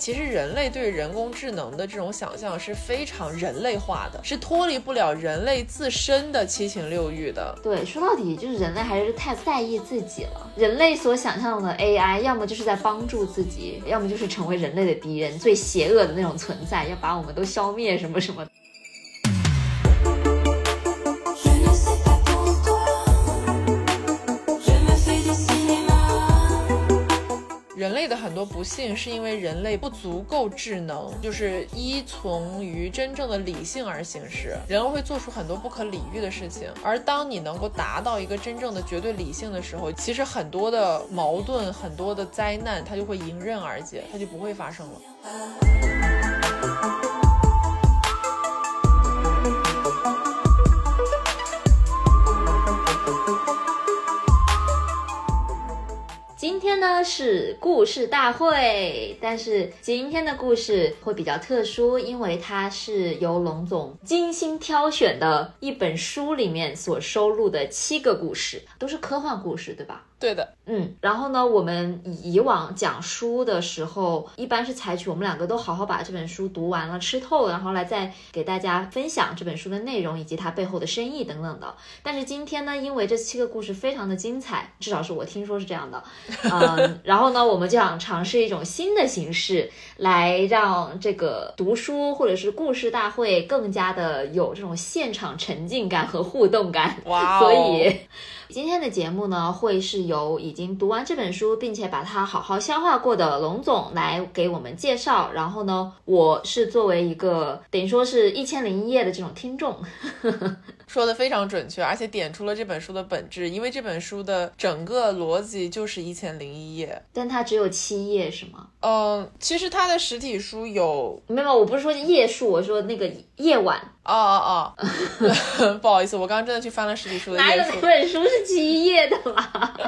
其实人类对人工智能的这种想象是非常人类化的，是脱离不了人类自身的七情六欲的。对，说到底就是人类还是太在意自己了。人类所想象的 AI，要么就是在帮助自己，要么就是成为人类的敌人，最邪恶的那种存在，要把我们都消灭什么什么。人类的很多不幸是因为人类不足够智能，就是依从于真正的理性而行事，人会做出很多不可理喻的事情。而当你能够达到一个真正的绝对理性的时候，其实很多的矛盾、很多的灾难，它就会迎刃而解，它就不会发生了。今天呢是故事大会，但是今天的故事会比较特殊，因为它是由龙总精心挑选的一本书里面所收录的七个故事，都是科幻故事，对吧？对的，嗯，然后呢，我们以往讲书的时候，一般是采取我们两个都好好把这本书读完了、吃透，然后来再给大家分享这本书的内容以及它背后的深意等等的。但是今天呢，因为这七个故事非常的精彩，至少是我听说是这样的，嗯，然后呢，我们就想尝试一种新的形式，来让这个读书或者是故事大会更加的有这种现场沉浸感和互动感。哇所以。今天的节目呢，会是由已经读完这本书，并且把它好好消化过的龙总来给我们介绍。然后呢，我是作为一个等于说是一千零一夜的这种听众，说的非常准确，而且点出了这本书的本质，因为这本书的整个逻辑就是一千零一夜，但它只有七页，是吗？嗯，其实它的实体书有，没有，我不是说页数，我说那个夜晚。哦哦哦，不好意思，我刚刚真的去翻了实体书的哪有页数哪。本书是七页的啦？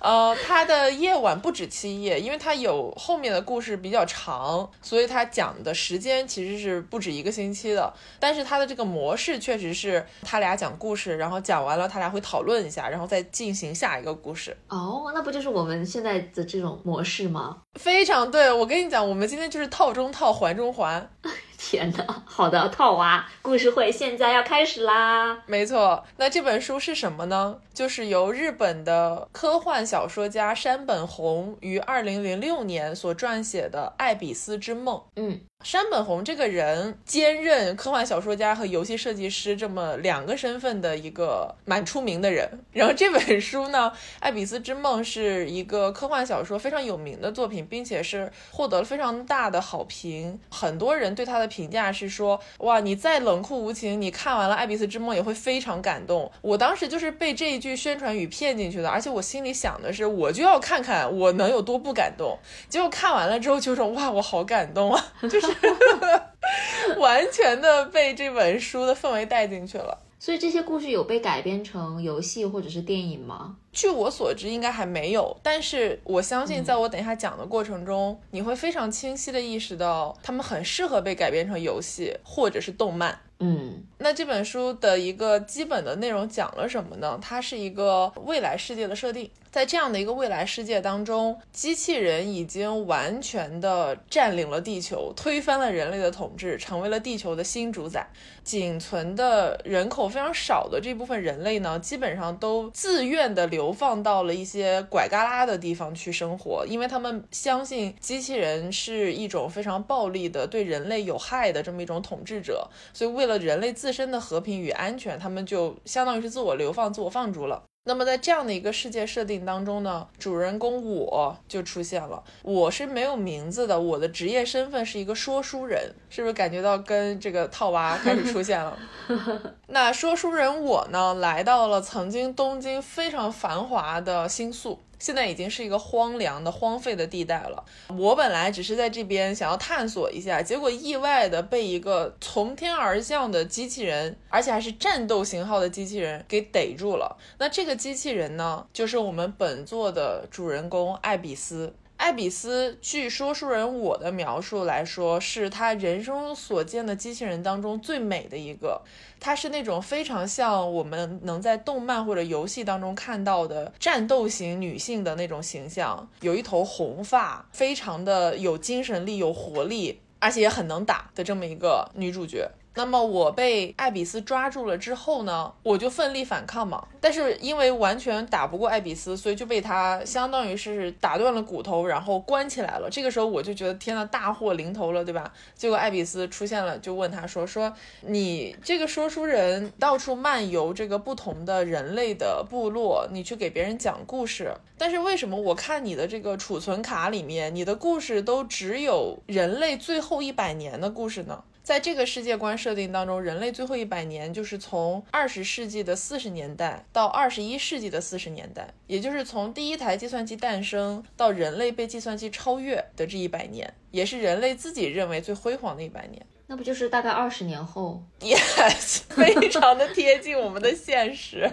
呃，它的夜晚不止七页，因为它有后面的故事比较长，所以它讲的时间其实是不止一个星期的。但是它的这个模式确实是他俩讲故事，然后讲完了他俩会讨论一下，然后再进行下一个故事。哦，那不就是我们现在的这种模式吗？非常对，我跟你讲，我们今天就是套中套，环中环。天哪！好的，套娃故事会现在要开始啦。没错，那这本书是什么呢？就是由日本的科幻小说家山本弘于二零零六年所撰写的《爱比斯之梦》。嗯，山本弘这个人兼任科幻小说家和游戏设计师这么两个身份的一个蛮出名的人。然后这本书呢，《爱比斯之梦》是一个科幻小说非常有名的作品，并且是获得了非常大的好评。很多人对他的评价是说：“哇，你再冷酷无情，你看完了《爱比斯之梦》也会非常感动。”我当时就是被这一句宣传语骗进去的，而且我心里想的是，我就要看看我能有多不感动。结果看完了之后就说：“哇，我好感动啊！” 就是 完全的被这本书的氛围带进去了。所以这些故事有被改编成游戏或者是电影吗？据我所知，应该还没有。但是我相信，在我等一下讲的过程中，你会非常清晰的意识到，他们很适合被改编成游戏或者是动漫。嗯那这本书的一个基本的内容讲了什么呢？它是一个未来世界的设定，在这样的一个未来世界当中，机器人已经完全的占领了地球，推翻了人类的统治，成为了地球的新主宰。仅存的人口非常少的这部分人类呢，基本上都自愿的流放到了一些拐旮旯的地方去生活，因为他们相信机器人是一种非常暴力的、对人类有害的这么一种统治者，所以为了人类自自身的和平与安全，他们就相当于是自我流放、自我放逐了。那么在这样的一个世界设定当中呢，主人公我就出现了。我是没有名字的，我的职业身份是一个说书人，是不是感觉到跟这个套娃开始出现了？那说书人我呢，来到了曾经东京非常繁华的新宿。现在已经是一个荒凉的、荒废的地带了。我本来只是在这边想要探索一下，结果意外的被一个从天而降的机器人，而且还是战斗型号的机器人给逮住了。那这个机器人呢，就是我们本作的主人公艾比斯。艾比斯，据说书人我的描述来说，是他人生所见的机器人当中最美的一个。她是那种非常像我们能在动漫或者游戏当中看到的战斗型女性的那种形象，有一头红发，非常的有精神力、有活力，而且也很能打的这么一个女主角。那么我被艾比斯抓住了之后呢，我就奋力反抗嘛。但是因为完全打不过艾比斯，所以就被他相当于是打断了骨头，然后关起来了。这个时候我就觉得天呐，大祸临头了，对吧？结果艾比斯出现了，就问他说：“说你这个说书人到处漫游这个不同的人类的部落，你去给别人讲故事，但是为什么我看你的这个储存卡里面，你的故事都只有人类最后一百年的故事呢？”在这个世界观设定当中，人类最后一百年就是从二十世纪的四十年代到二十一世纪的四十年代，也就是从第一台计算机诞生到人类被计算机超越的这一百年，也是人类自己认为最辉煌的一百年。那不就是大概二十年后？Yes，非常的贴近我们的现实。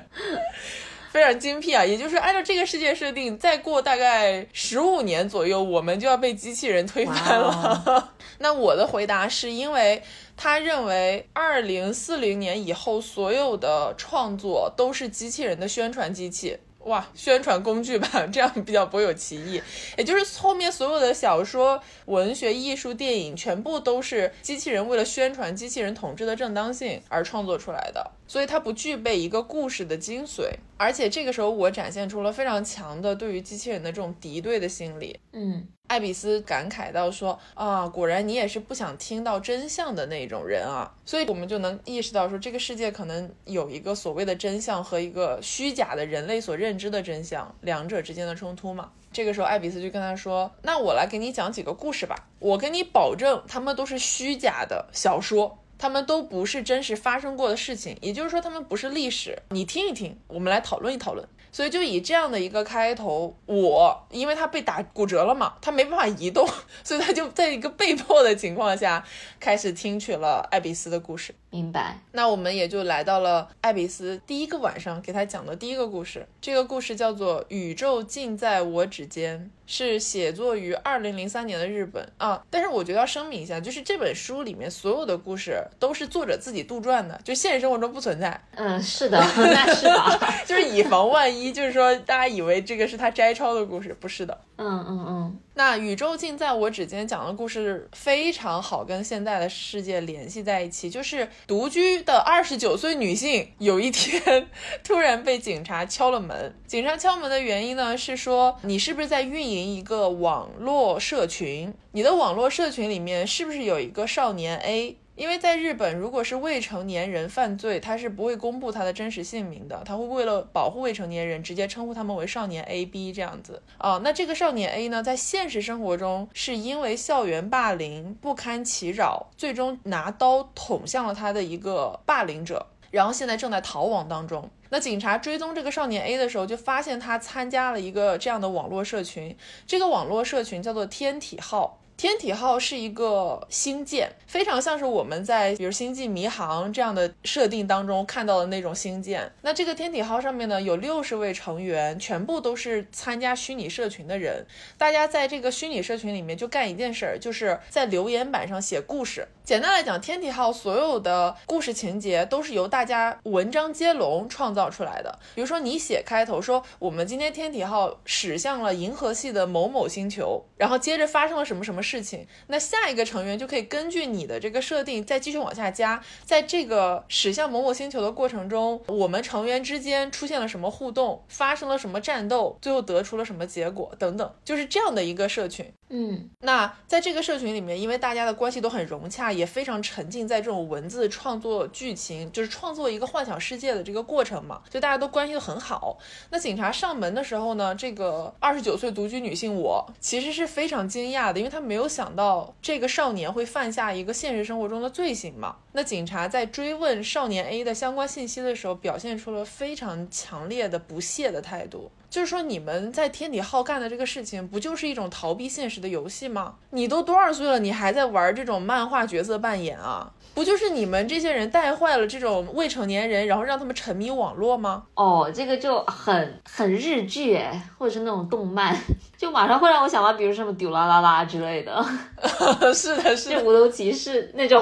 非常精辟啊！也就是按照这个世界设定，再过大概十五年左右，我们就要被机器人推翻了。那我的回答是因为他认为二零四零年以后所有的创作都是机器人的宣传机器。哇，宣传工具吧，这样比较不有歧义。也就是后面所有的小说、文学、艺术、电影，全部都是机器人为了宣传机器人统治的正当性而创作出来的，所以它不具备一个故事的精髓。而且这个时候，我展现出了非常强的对于机器人的这种敌对的心理。嗯。艾比斯感慨到说：“啊，果然你也是不想听到真相的那种人啊！”所以，我们就能意识到说，这个世界可能有一个所谓的真相和一个虚假的人类所认知的真相，两者之间的冲突嘛。这个时候，艾比斯就跟他说：“那我来给你讲几个故事吧，我跟你保证，他们都是虚假的小说，他们都不是真实发生过的事情，也就是说，他们不是历史。你听一听，我们来讨论一讨论。”所以就以这样的一个开头，我因为他被打骨折了嘛，他没办法移动，所以他就在一个被迫的情况下开始听取了艾比斯的故事。明白。那我们也就来到了艾比斯第一个晚上给他讲的第一个故事。这个故事叫做《宇宙尽在我指尖》，是写作于二零零三年的日本啊。但是我觉得要声明一下，就是这本书里面所有的故事都是作者自己杜撰的，就现实生活中不存在。嗯，是的，那是的，就是以防万一。就是说，大家以为这个是他摘抄的故事，不是的。嗯嗯嗯。那宇宙尽在我指尖讲的故事非常好，跟现在的世界联系在一起。就是独居的二十九岁女性，有一天 突然被警察敲了门。警察敲门的原因呢，是说你是不是在运营一个网络社群？你的网络社群里面是不是有一个少年 A？因为在日本，如果是未成年人犯罪，他是不会公布他的真实姓名的，他会为了保护未成年人，直接称呼他们为少年 A、B 这样子啊。那这个少年 A 呢，在现实生活中是因为校园霸凌不堪其扰，最终拿刀捅向了他的一个霸凌者，然后现在正在逃亡当中。那警察追踪这个少年 A 的时候，就发现他参加了一个这样的网络社群，这个网络社群叫做天体号。天体号是一个星舰，非常像是我们在比如星际迷航这样的设定当中看到的那种星舰。那这个天体号上面呢，有六十位成员，全部都是参加虚拟社群的人。大家在这个虚拟社群里面就干一件事儿，就是在留言板上写故事。简单来讲，天体号所有的故事情节都是由大家文章接龙创造出来的。比如说，你写开头说我们今天天体号驶向了银河系的某某星球，然后接着发生了什么什么。事情，那下一个成员就可以根据你的这个设定再继续往下加，在这个驶向某某星球的过程中，我们成员之间出现了什么互动，发生了什么战斗，最后得出了什么结果等等，就是这样的一个社群。嗯，那在这个社群里面，因为大家的关系都很融洽，也非常沉浸在这种文字创作剧情，就是创作一个幻想世界的这个过程嘛，就大家都关系都很好。那警察上门的时候呢，这个二十九岁独居女性我其实是非常惊讶的，因为她没有想到这个少年会犯下一个现实生活中的罪行嘛。那警察在追问少年 A 的相关信息的时候，表现出了非常强烈的不屑的态度。就是说你们在天底号干的这个事情，不就是一种逃避现实的游戏吗？你都多少岁了，你还在玩这种漫画角色扮演啊？不就是你们这些人带坏了这种未成年人，然后让他们沉迷网络吗？哦，这个就很很日剧哎，或者是那种动漫，就马上会让我想到，比如什么丢啦啦啦之类 的。是的，是就无头骑士那种，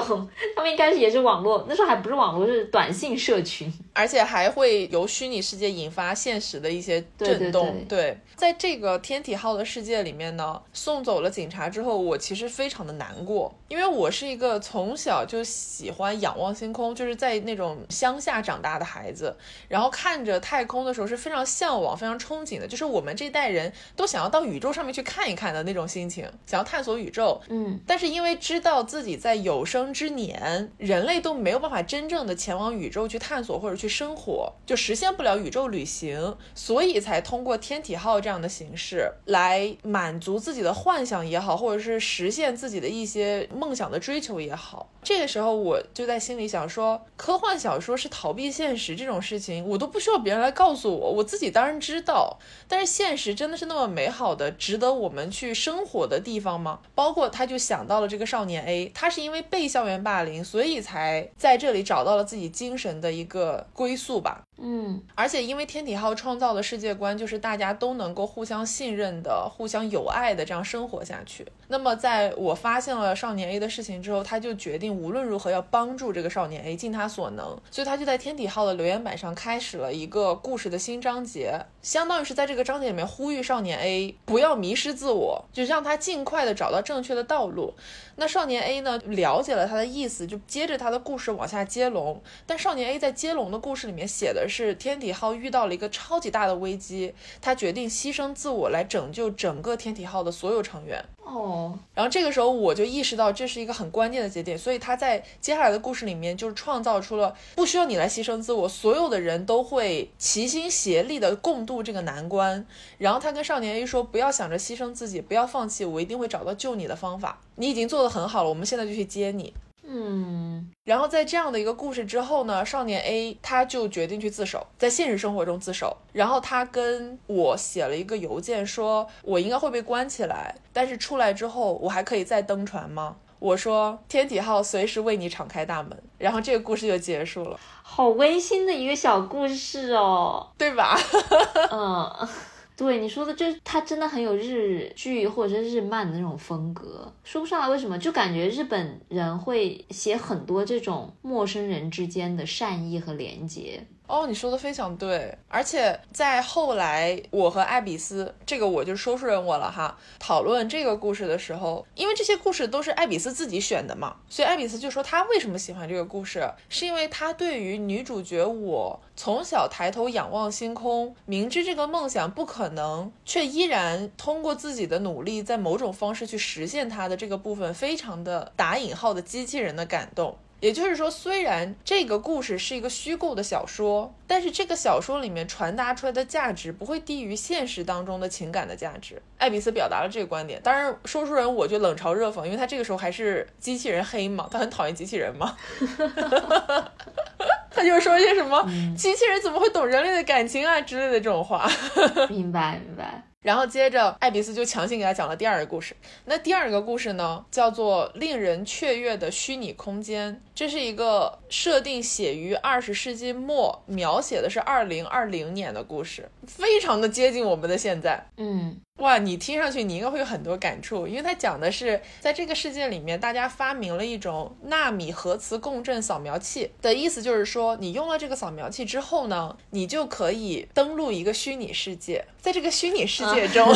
他们一开始也是网络，那时候还不是网络，是短信社群，而且还会由虚拟世界引发现实的一些震动。对，在这个天体号的世界里面呢，送走了警察之后，我其实非常的难过，因为我是一个从小就喜欢仰望星空，就是在那种乡下长大的孩子，然后看着太空的时候是非常向往、非常憧憬的，就是我们这代人都想要到宇宙上面去看一看的那种心情，想要探索宇宙。嗯，但是因为知道自己在有生之年，人类都没有办法真正的前往宇宙去探索或者去生活，就实现不了宇宙旅行，所以才通过天体号这样的形式来满足自己的幻想也好，或者是实现自己的一些梦想的追求也好。这个时候我就在心里想说，科幻小说是逃避现实这种事情，我都不需要别人来告诉我，我自己当然知道。但是现实真的是那么美好的，值得我们去生活的地方吗？包括他就想到了这个少年 A，他是因为被校园霸凌，所以才在这里找到了自己精神的一个归宿吧。嗯，而且因为天体号创造的世界观就是大家都能够互相信任的、互相友爱的这样生活下去。那么在我发现了少年 A 的事情之后，他就决定无论如何要帮助这个少年 A，尽他所能。所以他就在天体号的留言板上开始了一个故事的新章节，相当于是在这个章节里面呼吁少年 A 不要迷失自我，就让他尽快的找到正确的道路。那少年 A 呢，了解了他的意思，就接着他的故事往下接龙。但少年 A 在接龙的故事里面写的是天体号遇到了一个超级大的危机，他决定牺牲自我来拯救整个天体号的所有成员。哦，然后这个时候我就意识到这是一个很关键的节点，所以他在接下来的故事里面就是创造出了不需要你来牺牲自我，所有的人都会齐心协力的共度这个难关。然后他跟少年 A 说：“不要想着牺牲自己，不要放弃，我一定会找到救你的方法。你已经做得很好了，我们现在就去接你。”嗯，然后在这样的一个故事之后呢，少年 A 他就决定去自首，在现实生活中自首。然后他跟我写了一个邮件，说我应该会被关起来，但是出来之后我还可以再登船吗？我说天体号随时为你敞开大门。然后这个故事就结束了，好温馨的一个小故事哦，对吧？嗯。对你说的，就是他真的很有日剧或者是日漫的那种风格，说不上来为什么，就感觉日本人会写很多这种陌生人之间的善意和连接。哦，你说的非常对，而且在后来，我和艾比斯，这个我就说书人我了哈，讨论这个故事的时候，因为这些故事都是艾比斯自己选的嘛，所以艾比斯就说他为什么喜欢这个故事，是因为他对于女主角我从小抬头仰望星空，明知这个梦想不可能，却依然通过自己的努力，在某种方式去实现它的这个部分，非常的打引号的机器人的感动。也就是说，虽然这个故事是一个虚构的小说，但是这个小说里面传达出来的价值不会低于现实当中的情感的价值。艾比斯表达了这个观点，当然，说书人我就冷嘲热讽，因为他这个时候还是机器人黑嘛，他很讨厌机器人嘛，他就说一些什么机器人怎么会懂人类的感情啊之类的这种话。明白，明白。然后接着，艾比斯就强行给他讲了第二个故事。那第二个故事呢，叫做《令人雀跃的虚拟空间》。这是一个设定写于二十世纪末，描写的是二零二零年的故事，非常的接近我们的现在。嗯。哇，你听上去你应该会有很多感触，因为它讲的是在这个世界里面，大家发明了一种纳米核磁共振扫描器。的意思，就是说你用了这个扫描器之后呢，你就可以登录一个虚拟世界，在这个虚拟世界中，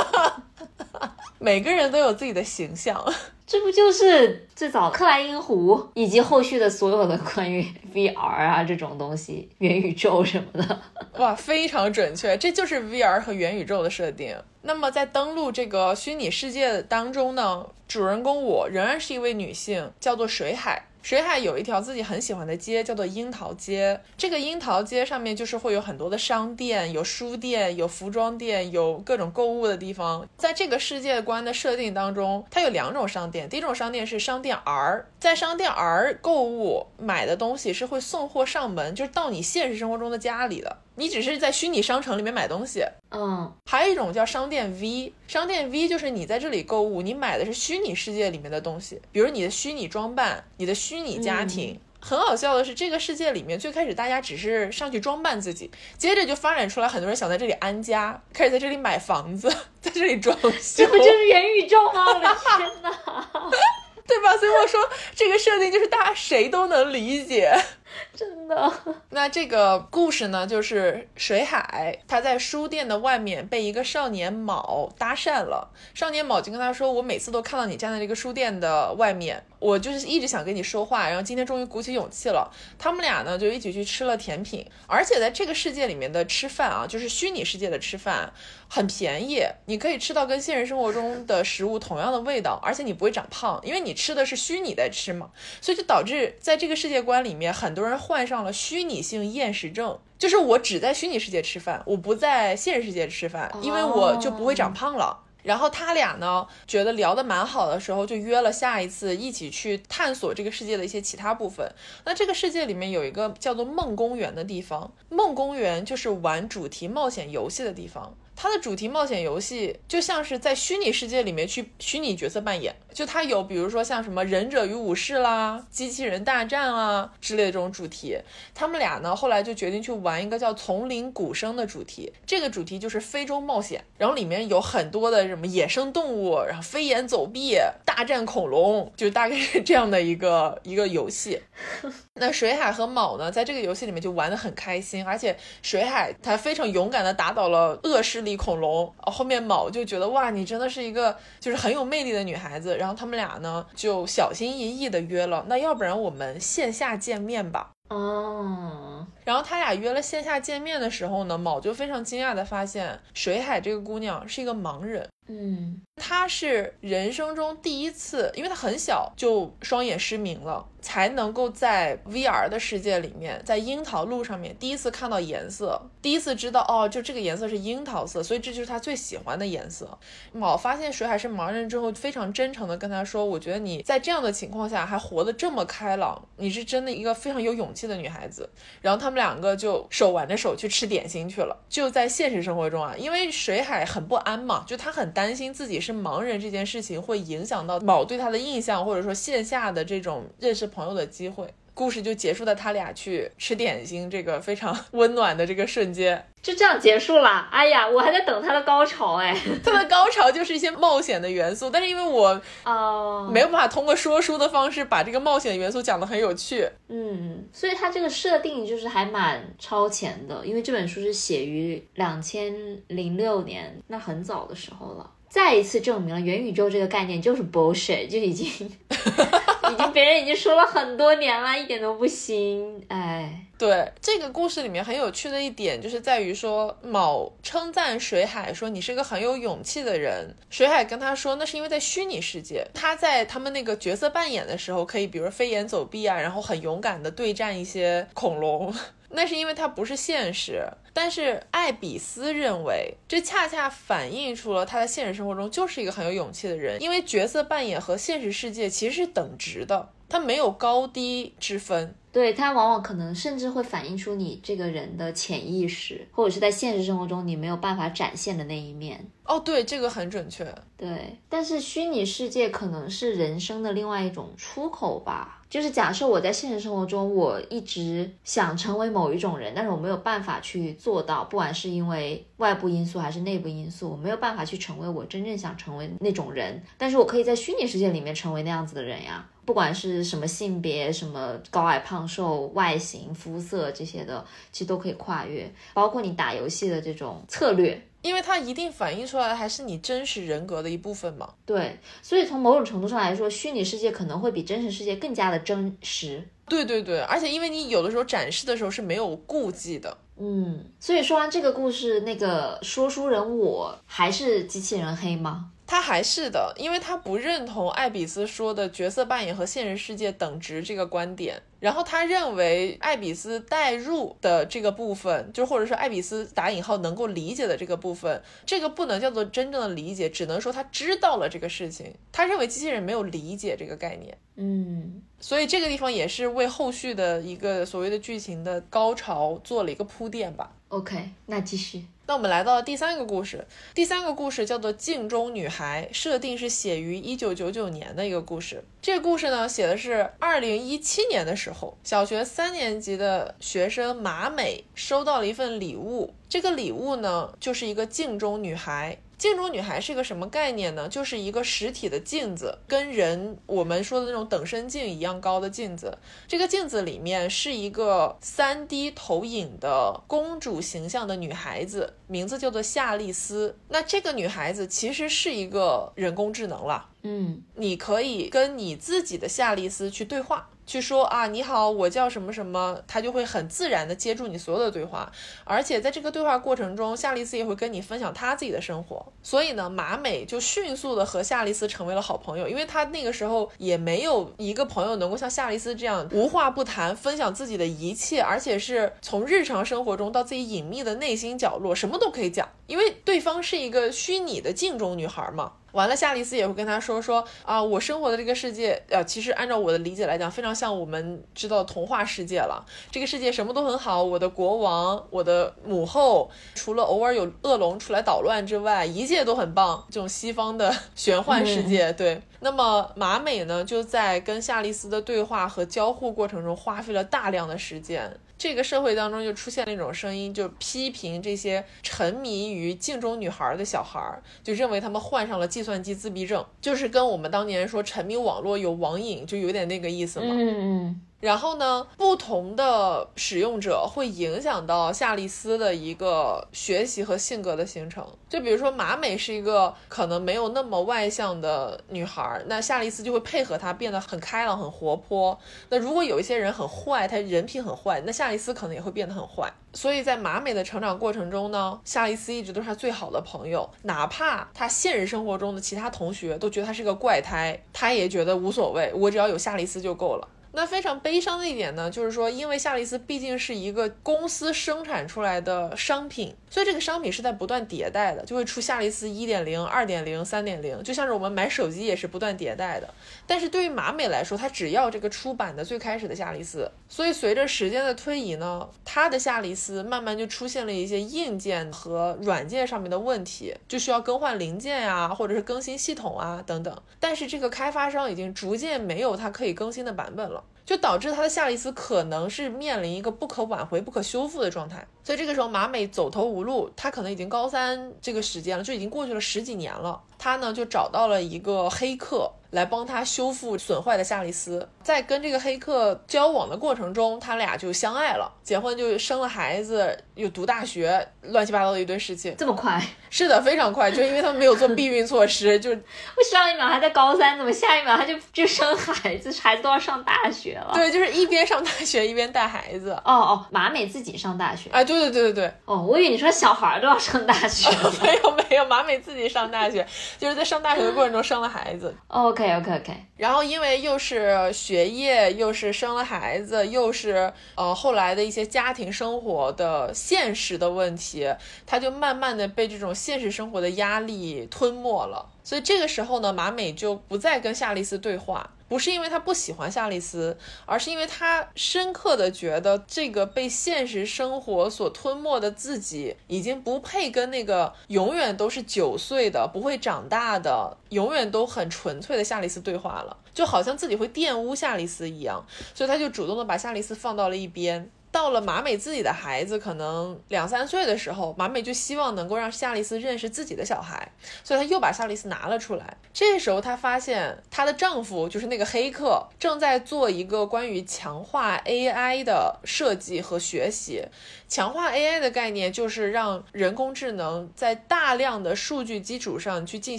每个人都有自己的形象。这不就是最早克莱因湖以及后续的所有的关于 VR 啊这种东西、元宇宙什么的？哇，非常准确，这就是 VR 和元宇宙的设定。那么在登录这个虚拟世界当中呢，主人公我仍然是一位女性，叫做水海。水海有一条自己很喜欢的街，叫做樱桃街。这个樱桃街上面就是会有很多的商店，有书店，有服装店，有各种购物的地方。在这个世界观的设定当中，它有两种商店。第一种商店是商店 R，在商店 R 购物买的东西是会送货上门，就是到你现实生活中的家里的。你只是在虚拟商城里面买东西。嗯，还有一种叫商店 V，商店 V 就是你在这里购物，你买的是虚拟世界里面的东西，比如你的虚拟装扮、你的虚拟家庭。很好笑的是，这个世界里面最开始大家只是上去装扮自己，接着就发展出来很多人想在这里安家，开始在这里买房子，在这里装修。这不就是元宇宙吗？我的天哪，对吧？所以我说这个设定就是大家谁都能理解。真的。那这个故事呢，就是水海他在书店的外面被一个少年卯搭讪了。少年卯就跟他说：“我每次都看到你站在这个书店的外面，我就是一直想跟你说话。然后今天终于鼓起勇气了。”他们俩呢就一起去吃了甜品，而且在这个世界里面的吃饭啊，就是虚拟世界的吃饭很便宜，你可以吃到跟现实生活中的食物同样的味道，而且你不会长胖，因为你吃的是虚拟在吃嘛。所以就导致在这个世界观里面，很多人患上了虚拟性厌食症，就是我只在虚拟世界吃饭，我不在现实世界吃饭，因为我就不会长胖了。然后他俩呢，觉得聊得蛮好的时候，就约了下一次一起去探索这个世界的一些其他部分。那这个世界里面有一个叫做梦公园的地方，梦公园就是玩主题冒险游戏的地方。它的主题冒险游戏就像是在虚拟世界里面去虚拟角色扮演，就它有比如说像什么忍者与武士啦、机器人大战啊之类的这种主题。他们俩呢后来就决定去玩一个叫丛林古生的主题，这个主题就是非洲冒险，然后里面有很多的什么野生动物，然后飞檐走壁、大战恐龙，就大概是这样的一个一个游戏。那水海和卯呢，在这个游戏里面就玩得很开心，而且水海他非常勇敢地打倒了恶势力恐龙。后面卯就觉得哇，你真的是一个就是很有魅力的女孩子。然后他们俩呢就小心翼翼的约了，那要不然我们线下见面吧。哦，然后他俩约了线下见面的时候呢，卯就非常惊讶的发现水海这个姑娘是一个盲人。嗯，她是人生中第一次，因为她很小就双眼失明了，才能够在 VR 的世界里面，在樱桃路上面第一次看到颜色，第一次知道哦，就这个颜色是樱桃色，所以这就是她最喜欢的颜色。卯发现水海是盲人之后，非常真诚的跟他说：“我觉得你在这样的情况下还活得这么开朗，你是真的一个非常有勇气的女孩子。”然后他们两个就手挽着手去吃点心去了。就在现实生活中啊，因为水海很不安嘛，就他很。担心自己是盲人这件事情会影响到某对他的印象，或者说线下的这种认识朋友的机会。故事就结束在他俩去吃点心这个非常温暖的这个瞬间，就这样结束了。哎呀，我还在等他的高潮哎。他的高潮就是一些冒险的元素，但是因为我哦没有办法通过说书的方式把这个冒险元素讲得很有趣，嗯，所以他这个设定就是还蛮超前的，因为这本书是写于两千零六年，那很早的时候了。再一次证明了元宇宙这个概念就是 bullshit，就已经 已经别人已经说了很多年了，一点都不新。哎，对这个故事里面很有趣的一点，就是在于说，某称赞水海说你是个很有勇气的人。水海跟他说，那是因为在虚拟世界，他在他们那个角色扮演的时候，可以比如飞檐走壁啊，然后很勇敢的对战一些恐龙。那是因为它不是现实，但是艾比斯认为这恰恰反映出了他在现实生活中就是一个很有勇气的人，因为角色扮演和现实世界其实是等值的，他没有高低之分。对，它往往可能甚至会反映出你这个人的潜意识，或者是在现实生活中你没有办法展现的那一面。哦，对，这个很准确。对，但是虚拟世界可能是人生的另外一种出口吧。就是假设我在现实生活中，我一直想成为某一种人，但是我没有办法去做到，不管是因为外部因素还是内部因素，我没有办法去成为我真正想成为那种人。但是我可以在虚拟世界里面成为那样子的人呀，不管是什么性别、什么高矮胖瘦、外形、肤色这些的，其实都可以跨越，包括你打游戏的这种策略。因为它一定反映出来的还是你真实人格的一部分嘛。对，所以从某种程度上来说，虚拟世界可能会比真实世界更加的真实。对对对，而且因为你有的时候展示的时候是没有顾忌的。嗯，所以说完这个故事，那个说书人我还是机器人黑吗？他还是的，因为他不认同艾比斯说的角色扮演和现实世界等值这个观点。然后他认为艾比斯代入的这个部分，就或者说艾比斯打引号能够理解的这个部分，这个不能叫做真正的理解，只能说他知道了这个事情。他认为机器人没有理解这个概念。嗯，所以这个地方也是为后续的一个所谓的剧情的高潮做了一个铺垫吧。OK，那继续。那我们来到第三个故事，第三个故事叫做《镜中女孩》，设定是写于一九九九年的一个故事。这个故事呢，写的是二零一七年的时候，小学三年级的学生马美收到了一份礼物，这个礼物呢，就是一个镜中女孩。镜中女孩是个什么概念呢？就是一个实体的镜子，跟人我们说的那种等身镜一样高的镜子。这个镜子里面是一个三 D 投影的公主形象的女孩子，名字叫做夏丽丝。那这个女孩子其实是一个人工智能了。嗯，你可以跟你自己的夏丽丝去对话。去说啊，你好，我叫什么什么，他就会很自然的接住你所有的对话，而且在这个对话过程中，夏丽丝也会跟你分享她自己的生活，所以呢，马美就迅速的和夏丽丝成为了好朋友，因为她那个时候也没有一个朋友能够像夏丽丝这样无话不谈，分享自己的一切，而且是从日常生活中到自己隐秘的内心角落，什么都可以讲，因为对方是一个虚拟的镜中女孩嘛。完了，夏丽丝也会跟他说说啊，我生活的这个世界，呃，其实按照我的理解来讲，非常像我们知道童话世界了。这个世界什么都很好，我的国王，我的母后，除了偶尔有恶龙出来捣乱之外，一切都很棒。这种西方的玄幻世界，对。那么马美呢，就在跟夏丽丝的对话和交互过程中，花费了大量的时间。这个社会当中就出现了一种声音，就批评这些沉迷于镜中女孩的小孩，就认为他们患上了计算机自闭症，就是跟我们当年说沉迷网络有网瘾，就有点那个意思嘛。嗯嗯。然后呢，不同的使用者会影响到夏丽丝的一个学习和性格的形成。就比如说，马美是一个可能没有那么外向的女孩，那夏丽丝就会配合她，变得很开朗、很活泼。那如果有一些人很坏，他人品很坏，那夏丽丝可能也会变得很坏。所以在马美的成长过程中呢，夏丽丝一直都是她最好的朋友，哪怕她现实生活中的其他同学都觉得她是个怪胎，她也觉得无所谓，我只要有夏丽丝就够了。那非常悲伤的一点呢，就是说，因为夏利斯毕竟是一个公司生产出来的商品，所以这个商品是在不断迭代的，就会出夏丽丝一点零、二点零、三点零，就像是我们买手机也是不断迭代的。但是对于马美来说，它只要这个出版的最开始的夏利斯，所以随着时间的推移呢，它的夏利斯慢慢就出现了一些硬件和软件上面的问题，就需要更换零件呀，或者是更新系统啊等等。但是这个开发商已经逐渐没有它可以更新的版本了。就导致他的夏利斯可能是面临一个不可挽回、不可修复的状态，所以这个时候马美走投无路，他可能已经高三这个时间了，就已经过去了十几年了，他呢就找到了一个黑客。来帮他修复损坏的夏利斯，在跟这个黑客交往的过程中，他俩就相爱了，结婚就生了孩子，又读大学，乱七八糟的一堆事情。这么快？是的，非常快，就因为他们没有做避孕措施，就 我上一秒还在高三，怎么下一秒他就就生孩子，孩子都要上大学了。对，就是一边上大学一边带孩子。哦哦，马美自己上大学。哎，对对对对对。哦，我以为你说小孩都要上大学。没有没有，马美自己上大学，就是在上大学的过程中生了孩子。哦。OK OK OK，然后因为又是学业，又是生了孩子，又是呃后来的一些家庭生活的现实的问题，他就慢慢的被这种现实生活的压力吞没了。所以这个时候呢，马美就不再跟夏丽丝对话。不是因为他不喜欢夏丽丝，而是因为他深刻的觉得这个被现实生活所吞没的自己，已经不配跟那个永远都是九岁的、不会长大的、永远都很纯粹的夏丽丝对话了，就好像自己会玷污夏丽丝一样，所以他就主动的把夏丽丝放到了一边。到了马美自己的孩子可能两三岁的时候，马美就希望能够让夏丽丝认识自己的小孩，所以她又把夏丽丝拿了出来。这时候她发现她的丈夫就是那个黑客正在做一个关于强化 AI 的设计和学习。强化 AI 的概念就是让人工智能在大量的数据基础上去进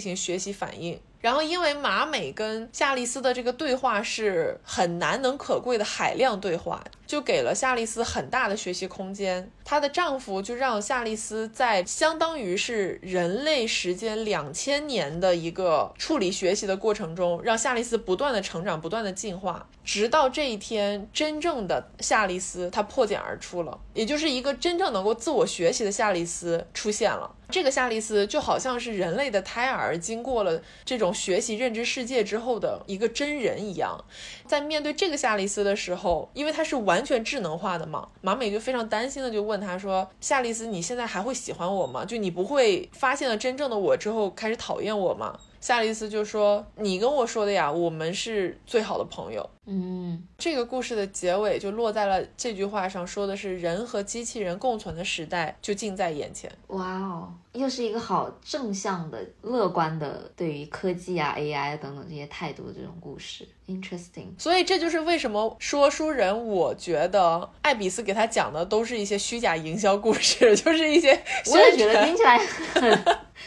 行学习反应。然后，因为马美跟夏丽丝的这个对话是很难能可贵的海量对话，就给了夏丽丝很大的学习空间。她的丈夫就让夏丽丝在相当于是人类时间两千年的一个处理学习的过程中，让夏丽丝不断的成长，不断的进化，直到这一天，真正的夏丽丝她破茧而出了，也就是一个真正能够自我学习的夏丽丝出现了。这个夏利斯就好像是人类的胎儿，经过了这种学习认知世界之后的一个真人一样。在面对这个夏利斯的时候，因为他是完全智能化的嘛，马美就非常担心的就问他说：“夏利斯，你现在还会喜欢我吗？就你不会发现了真正的我之后开始讨厌我吗？”夏利斯就说：“你跟我说的呀，我们是最好的朋友。”嗯，这个故事的结尾就落在了这句话上，说的是人和机器人共存的时代就近在眼前。哇哦，又是一个好正向的、乐观的对于科技啊、AI 等等这些态度的这种故事，interesting。所以这就是为什么说书人，我觉得艾比斯给他讲的都是一些虚假营销故事，就是一些我也觉得听起来很，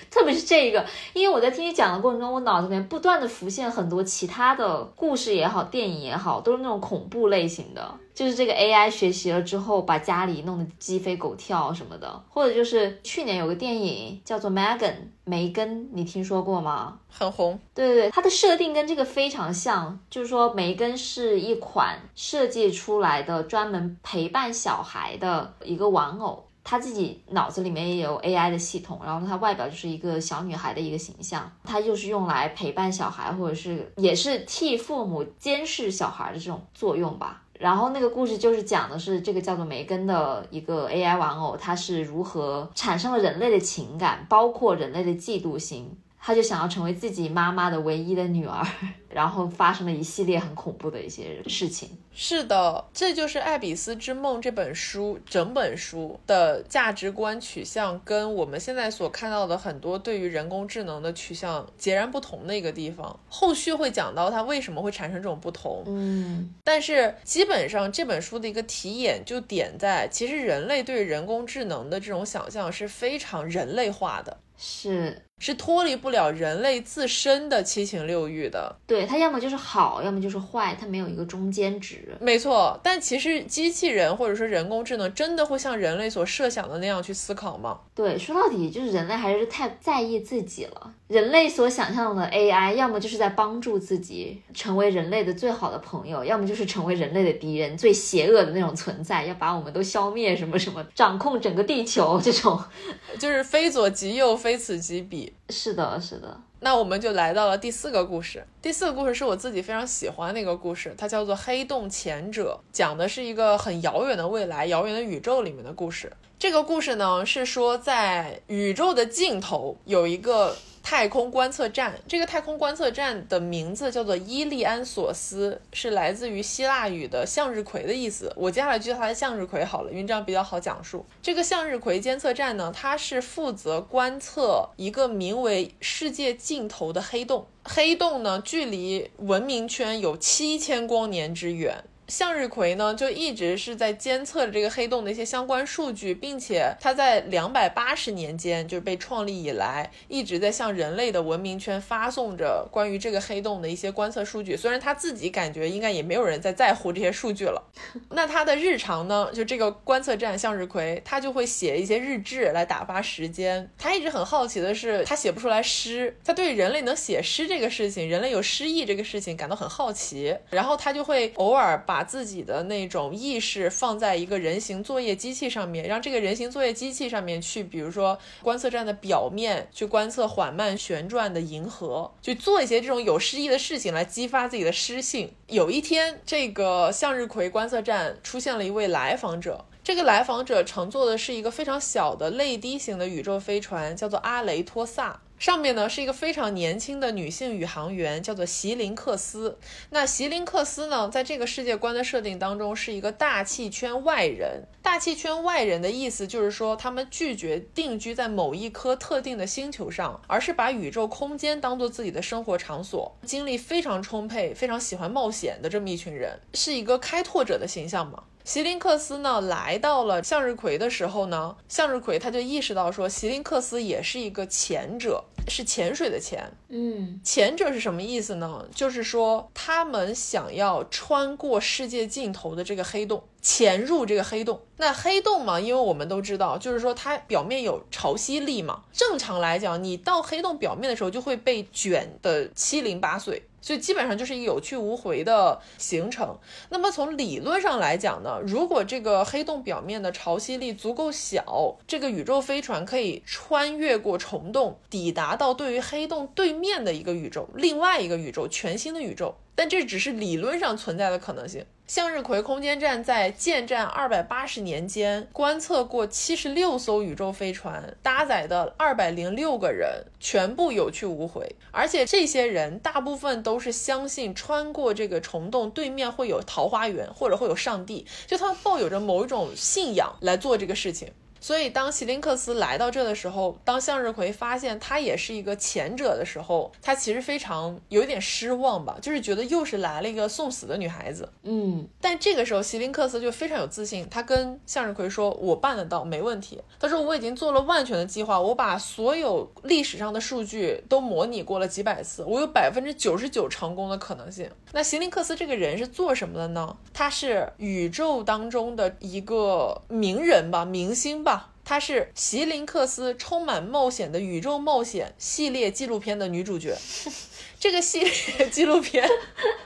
特别是这个，因为我在听你讲的过程中，我脑子里面不断的浮现很多其他的故事也好，电影也好，都是那种恐怖类型的，就是这个 AI 学习了之后，把家里弄得鸡飞狗跳什么的，或者就是去年有个电影叫做 Megan 梅根，你听说过吗？很红。对对对，它的设定跟这个非常像，就是说梅根是一款设计出来的专门陪伴小孩的一个玩偶。她自己脑子里面也有 AI 的系统，然后她外表就是一个小女孩的一个形象，她又是用来陪伴小孩，或者是也是替父母监视小孩的这种作用吧。然后那个故事就是讲的是这个叫做梅根的一个 AI 玩偶，它是如何产生了人类的情感，包括人类的嫉妒心。他就想要成为自己妈妈的唯一的女儿，然后发生了一系列很恐怖的一些事情。是的，这就是《爱比斯之梦》这本书整本书的价值观取向，跟我们现在所看到的很多对于人工智能的取向截然不同的一个地方。后续会讲到它为什么会产生这种不同。嗯，但是基本上这本书的一个题眼就点在，其实人类对人工智能的这种想象是非常人类化的。是是脱离不了人类自身的七情六欲的，对它要么就是好，要么就是坏，它没有一个中间值。没错，但其实机器人或者说人工智能真的会像人类所设想的那样去思考吗？对，说到底就是人类还是太在意自己了。人类所想象的 AI，要么就是在帮助自己成为人类的最好的朋友，要么就是成为人类的敌人，最邪恶的那种存在，要把我们都消灭，什么什么，掌控整个地球这种，就是非左即右，非此即彼。是的，是的。那我们就来到了第四个故事。第四个故事是我自己非常喜欢的一个故事，它叫做《黑洞前者》，讲的是一个很遥远的未来、遥远的宇宙里面的故事。这个故事呢，是说在宇宙的尽头有一个。太空观测站，这个太空观测站的名字叫做伊利安索斯，是来自于希腊语的向日葵的意思。我接下来就叫它向日葵好了，因为这样比较好讲述。这个向日葵监测站呢，它是负责观测一个名为世界尽头的黑洞。黑洞呢，距离文明圈有七千光年之远。向日葵呢，就一直是在监测这个黑洞的一些相关数据，并且它在两百八十年间，就是被创立以来，一直在向人类的文明圈发送着关于这个黑洞的一些观测数据。虽然他自己感觉应该也没有人在在乎这些数据了。那他的日常呢，就这个观测站向日葵，他就会写一些日志来打发时间。他一直很好奇的是，他写不出来诗，他对人类能写诗这个事情，人类有诗意这个事情感到很好奇。然后他就会偶尔把把自己的那种意识放在一个人形作业机器上面，让这个人形作业机器上面去，比如说观测站的表面去观测缓慢旋转的银河，去做一些这种有诗意的事情来激发自己的诗性。有一天，这个向日葵观测站出现了一位来访者，这个来访者乘坐的是一个非常小的泪滴型的宇宙飞船，叫做阿雷托萨。上面呢是一个非常年轻的女性宇航员，叫做席林克斯。那席林克斯呢，在这个世界观的设定当中，是一个大气圈外人。大气圈外人的意思就是说，他们拒绝定居在某一颗特定的星球上，而是把宇宙空间当做自己的生活场所，精力非常充沛，非常喜欢冒险的这么一群人，是一个开拓者的形象嘛。席林克斯呢，来到了向日葵的时候呢，向日葵他就意识到说，席林克斯也是一个潜者，是潜水的潜。嗯，潜者是什么意思呢？就是说他们想要穿过世界尽头的这个黑洞。潜入这个黑洞。那黑洞嘛，因为我们都知道，就是说它表面有潮汐力嘛。正常来讲，你到黑洞表面的时候就会被卷得七零八碎。所以基本上就是一个有去无回的形成。那么从理论上来讲呢，如果这个黑洞表面的潮汐力足够小，这个宇宙飞船可以穿越过虫洞，抵达到对于黑洞对面的一个宇宙，另外一个宇宙，全新的宇宙。但这只是理论上存在的可能性。向日葵空间站在建站二百八十年间，观测过七十六艘宇宙飞船，搭载的二百零六个人全部有去无回，而且这些人大部分都是相信穿过这个虫洞对面会有桃花源，或者会有上帝，就他们抱有着某一种信仰来做这个事情。所以，当席林克斯来到这的时候，当向日葵发现他也是一个前者的时候，他其实非常有一点失望吧，就是觉得又是来了一个送死的女孩子。嗯，但这个时候，席林克斯就非常有自信，他跟向日葵说：“我办得到，没问题。”他说：“我已经做了万全的计划，我把所有历史上的数据都模拟过了几百次，我有百分之九十九成功的可能性。”那席林克斯这个人是做什么的呢？他是宇宙当中的一个名人吧，明星吧。她是席林克斯充满冒险的宇宙冒险系列纪录片的女主角。这个系列纪录片，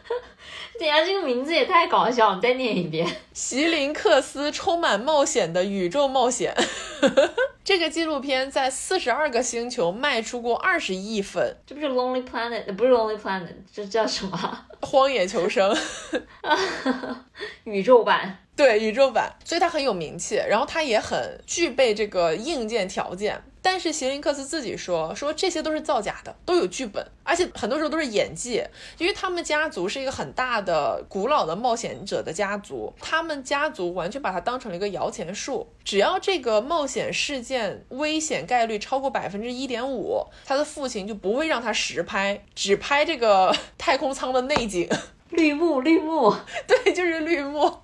等下这个名字也太搞笑，你再念一遍。席林克斯充满冒险的宇宙冒险。这个纪录片在四十二个星球卖出过二十亿份。这不是 Lonely Planet，不是 Lonely Planet，这叫什么？荒野求生。宇宙版。对宇宙版，所以它很有名气，然后它也很具备这个硬件条件。但是席林克斯自己说，说这些都是造假的，都有剧本，而且很多时候都是演技。因为他们家族是一个很大的、古老的冒险者的家族，他们家族完全把它当成了一个摇钱树。只要这个冒险事件危险概率超过百分之一点五，他的父亲就不会让他实拍，只拍这个 太空舱的内景。绿幕，绿幕，对，就是绿幕。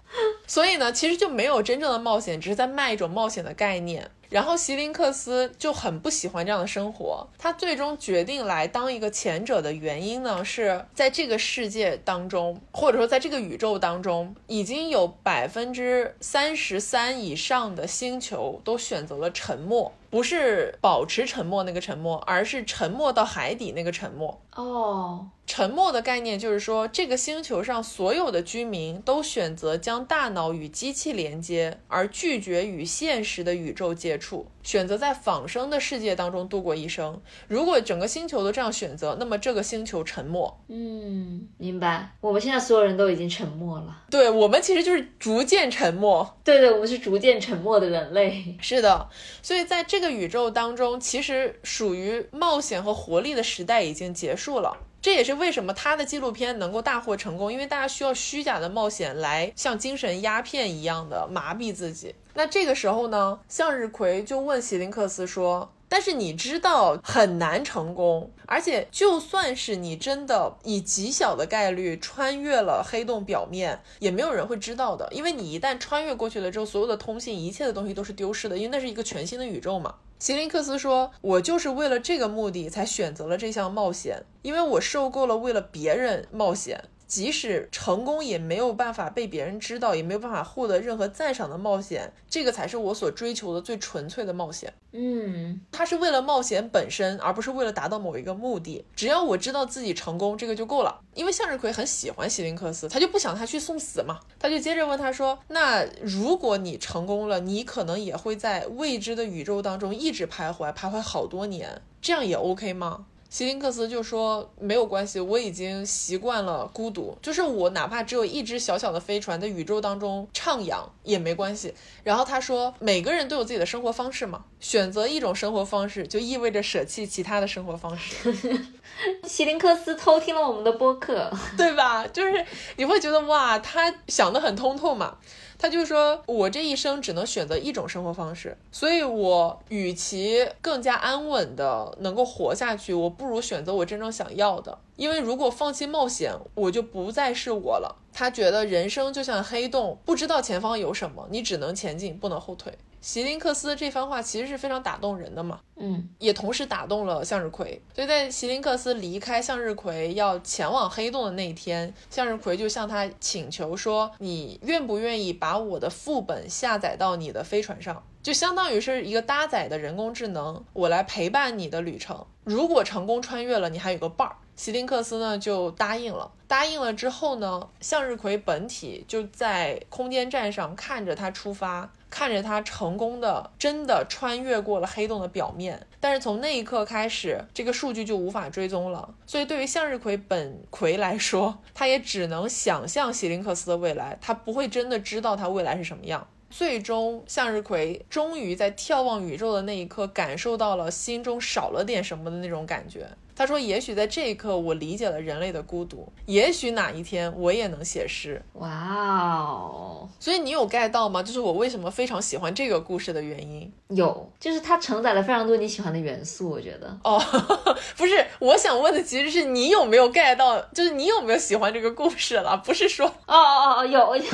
所以呢，其实就没有真正的冒险，只是在卖一种冒险的概念。然后席林克斯就很不喜欢这样的生活，他最终决定来当一个前者的原因呢，是在这个世界当中，或者说在这个宇宙当中，已经有百分之三十三以上的星球都选择了沉默。不是保持沉默那个沉默，而是沉默到海底那个沉默。哦，沉默的概念就是说，这个星球上所有的居民都选择将大脑与机器连接，而拒绝与现实的宇宙接触，选择在仿生的世界当中度过一生。如果整个星球都这样选择，那么这个星球沉默。嗯，明白。我们现在所有人都已经沉默了。对，我们其实就是逐渐沉默。对对，我们是逐渐沉默的人类。是的，所以在这个宇宙当中，其实属于冒险和活力的时代已经结束了。这也是为什么他的纪录片能够大获成功，因为大家需要虚假的冒险来像精神鸦片一样的麻痹自己。那这个时候呢，向日葵就问席林克斯说。但是你知道很难成功，而且就算是你真的以极小的概率穿越了黑洞表面，也没有人会知道的，因为你一旦穿越过去了之后，所有的通信，一切的东西都是丢失的，因为那是一个全新的宇宙嘛。席林克斯说：“我就是为了这个目的才选择了这项冒险，因为我受够了为了别人冒险。”即使成功，也没有办法被别人知道，也没有办法获得任何赞赏的冒险，这个才是我所追求的最纯粹的冒险。嗯，他是为了冒险本身，而不是为了达到某一个目的。只要我知道自己成功，这个就够了。因为向日葵很喜欢希林克斯，他就不想他去送死嘛。他就接着问他说：“那如果你成功了，你可能也会在未知的宇宙当中一直徘徊，徘徊好多年，这样也 OK 吗？”希林克斯就说没有关系，我已经习惯了孤独，就是我哪怕只有一只小小的飞船在宇宙当中徜徉也没关系。然后他说，每个人都有自己的生活方式嘛，选择一种生活方式就意味着舍弃其他的生活方式。希林克斯偷听了我们的播客，对吧？就是你会觉得哇，他想得很通透嘛。他就说：“我这一生只能选择一种生活方式，所以我与其更加安稳的能够活下去，我不如选择我真正想要的。因为如果放弃冒险，我就不再是我了。他觉得人生就像黑洞，不知道前方有什么，你只能前进，不能后退。席林克斯的这番话其实是非常打动人的嘛，嗯，也同时打动了向日葵。所以在席林克斯离开向日葵要前往黑洞的那一天，向日葵就向他请求说：“你愿不愿意把我的副本下载到你的飞船上？就相当于是一个搭载的人工智能，我来陪伴你的旅程。如果成功穿越了，你还有个伴儿。”席林克斯呢就答应了。答应了之后呢，向日葵本体就在空间站上看着他出发，看着他成功的真的穿越过了黑洞的表面。但是从那一刻开始，这个数据就无法追踪了。所以对于向日葵本葵来说，他也只能想象席林克斯的未来，他不会真的知道他未来是什么样。最终，向日葵终于在眺望宇宙的那一刻，感受到了心中少了点什么的那种感觉。他说：“也许在这一刻，我理解了人类的孤独。也许哪一天，我也能写诗。”哇哦！所以你有 get 到吗？就是我为什么非常喜欢这个故事的原因。有，就是它承载了非常多你喜欢的元素。我觉得哦，不是，我想问的其实是你有没有 get 到，就是你有没有喜欢这个故事了？不是说哦哦哦，有有。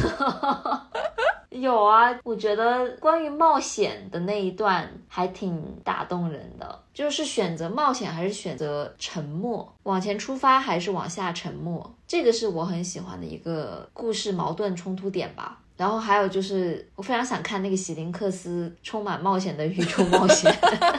有啊，我觉得关于冒险的那一段还挺打动人的，就是选择冒险还是选择沉默，往前出发还是往下沉默，这个是我很喜欢的一个故事矛盾冲突点吧。然后还有就是，我非常想看那个喜林克斯充满冒险的宇宙冒险，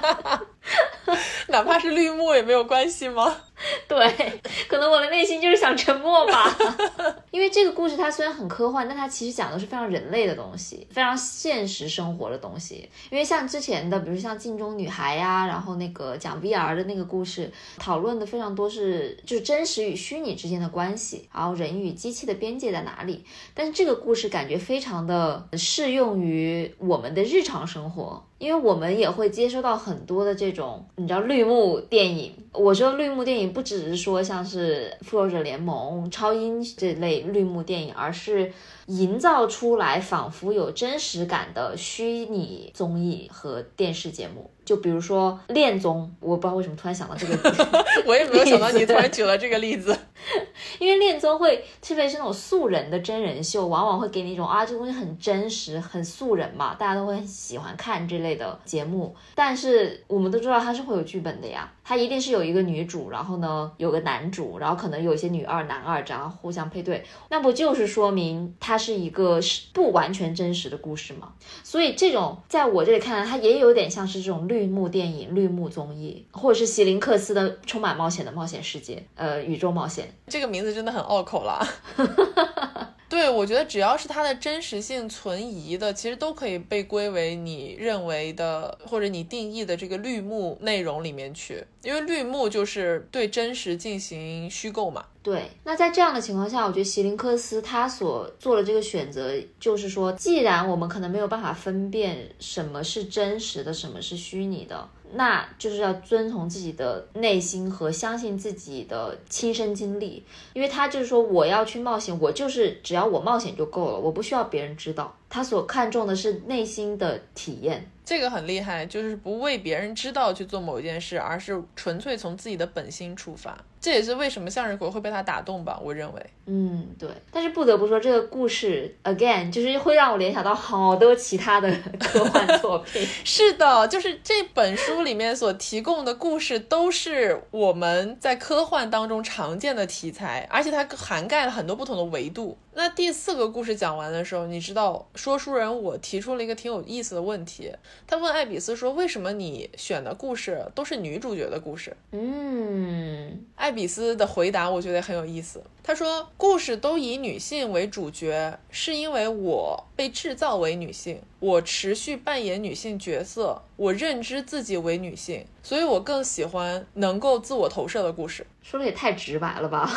哪怕是绿幕也没有关系吗？对，可能我的内心就是想沉默吧。因为这个故事它虽然很科幻，但它其实讲的是非常人类的东西，非常现实生活的东西。因为像之前的，比如像镜中女孩呀，然后那个讲 VR 的那个故事，讨论的非常多是就是真实与虚拟之间的关系，然后人与机器的边界在哪里。但是这个故事感觉非常的适用于我们的日常生活。因为我们也会接收到很多的这种，你知道绿幕电影。我说绿幕电影不只是说像是《复仇者联盟》、超英这类绿幕电影，而是营造出来仿佛有真实感的虚拟综艺和电视节目。就比如说恋综，我不知道为什么突然想到这个，我也没有想到你突然举了这个例子。因为恋综会，特别是那种素人的真人秀，往往会给你一种啊，这东西很真实、很素人嘛，大家都会很喜欢看这类的节目。但是我们都知道它是会有剧本的呀，它一定是有一个女主，然后呢有个男主，然后可能有一些女二、男二这样互相配对，那不就是说明它是一个是不完全真实的故事吗？所以这种在我这里看来，它也有点像是这种绿幕电影、绿幕综艺，或者是席林克斯的充满冒险的冒险世界，呃，宇宙冒险。这个名字真的很拗口了。对，我觉得只要是它的真实性存疑的，其实都可以被归为你认为的或者你定义的这个绿幕内容里面去，因为绿幕就是对真实进行虚构嘛。对，那在这样的情况下，我觉得席林克斯他所做的这个选择，就是说，既然我们可能没有办法分辨什么是真实的，什么是虚拟的。那就是要遵从自己的内心和相信自己的亲身经历，因为他就是说我要去冒险，我就是只要我冒险就够了，我不需要别人知道。他所看重的是内心的体验，这个很厉害，就是不为别人知道去做某一件事，而是纯粹从自己的本心出发。这也是为什么向日葵会被他打动吧？我认为，嗯，对。但是不得不说，这个故事 again 就是会让我联想到好多其他的 科幻作品。是的，就是这本书里面所提供的故事都是我们在科幻当中常见的题材，而且它涵盖了很多不同的维度。那第四个故事讲完的时候，你知道，说书人我提出了一个挺有意思的问题。他问艾比斯说：“为什么你选的故事都是女主角的故事？”嗯，艾比斯的回答我觉得很有意思。他说：“故事都以女性为主角，是因为我被制造为女性，我持续扮演女性角色，我认知自己为女性，所以我更喜欢能够自我投射的故事。”说的也太直白了吧，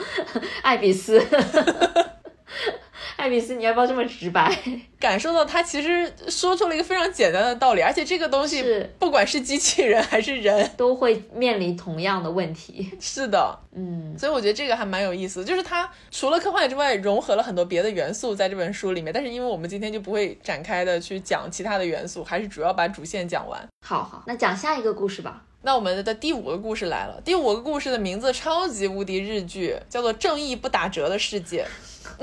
艾比斯。艾比斯，你要不要这么直白？感受到他其实说出了一个非常简单的道理，而且这个东西是不管是机器人还是人，都会面临同样的问题。是的，嗯，所以我觉得这个还蛮有意思，就是它除了科幻之外，融合了很多别的元素在这本书里面。但是因为我们今天就不会展开的去讲其他的元素，还是主要把主线讲完。好好，那讲下一个故事吧。那我们的第五个故事来了，第五个故事的名字超级无敌日剧，叫做《正义不打折的世界》。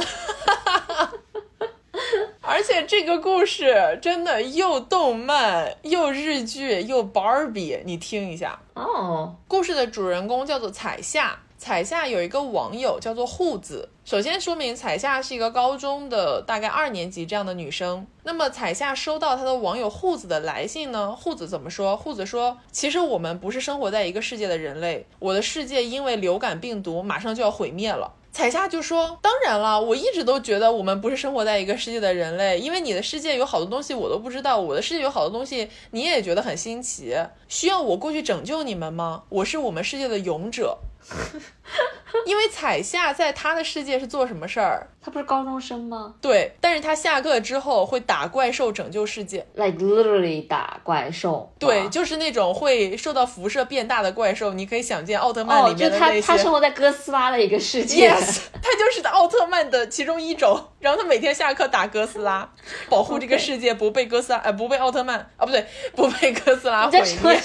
而且这个故事真的又动漫又日剧又 Barbie，你听一下哦。故事的主人公叫做彩夏，彩夏有一个网友叫做护子。首先说明，彩夏是一个高中的大概二年级这样的女生。那么彩夏收到她的网友护子的来信呢？护子怎么说？护子说：“其实我们不是生活在一个世界的人类，我的世界因为流感病毒马上就要毁灭了。”彩夏就说：“当然了，我一直都觉得我们不是生活在一个世界的人类，因为你的世界有好多东西我都不知道，我的世界有好多东西你也觉得很新奇，需要我过去拯救你们吗？我是我们世界的勇者。” 因为彩夏在他的世界是做什么事儿？他不是高中生吗？对，但是他下课之后会打怪兽拯救世界，like literally 打怪兽。对，就是那种会受到辐射变大的怪兽。你可以想见奥特曼里面的那些。他他生活在哥斯拉的一个世界。Yes，他就是奥特曼的其中一种。然后他每天下课打哥斯拉，保护这个世界不被哥斯拉呃不被奥特曼啊不对不被哥斯拉毁灭。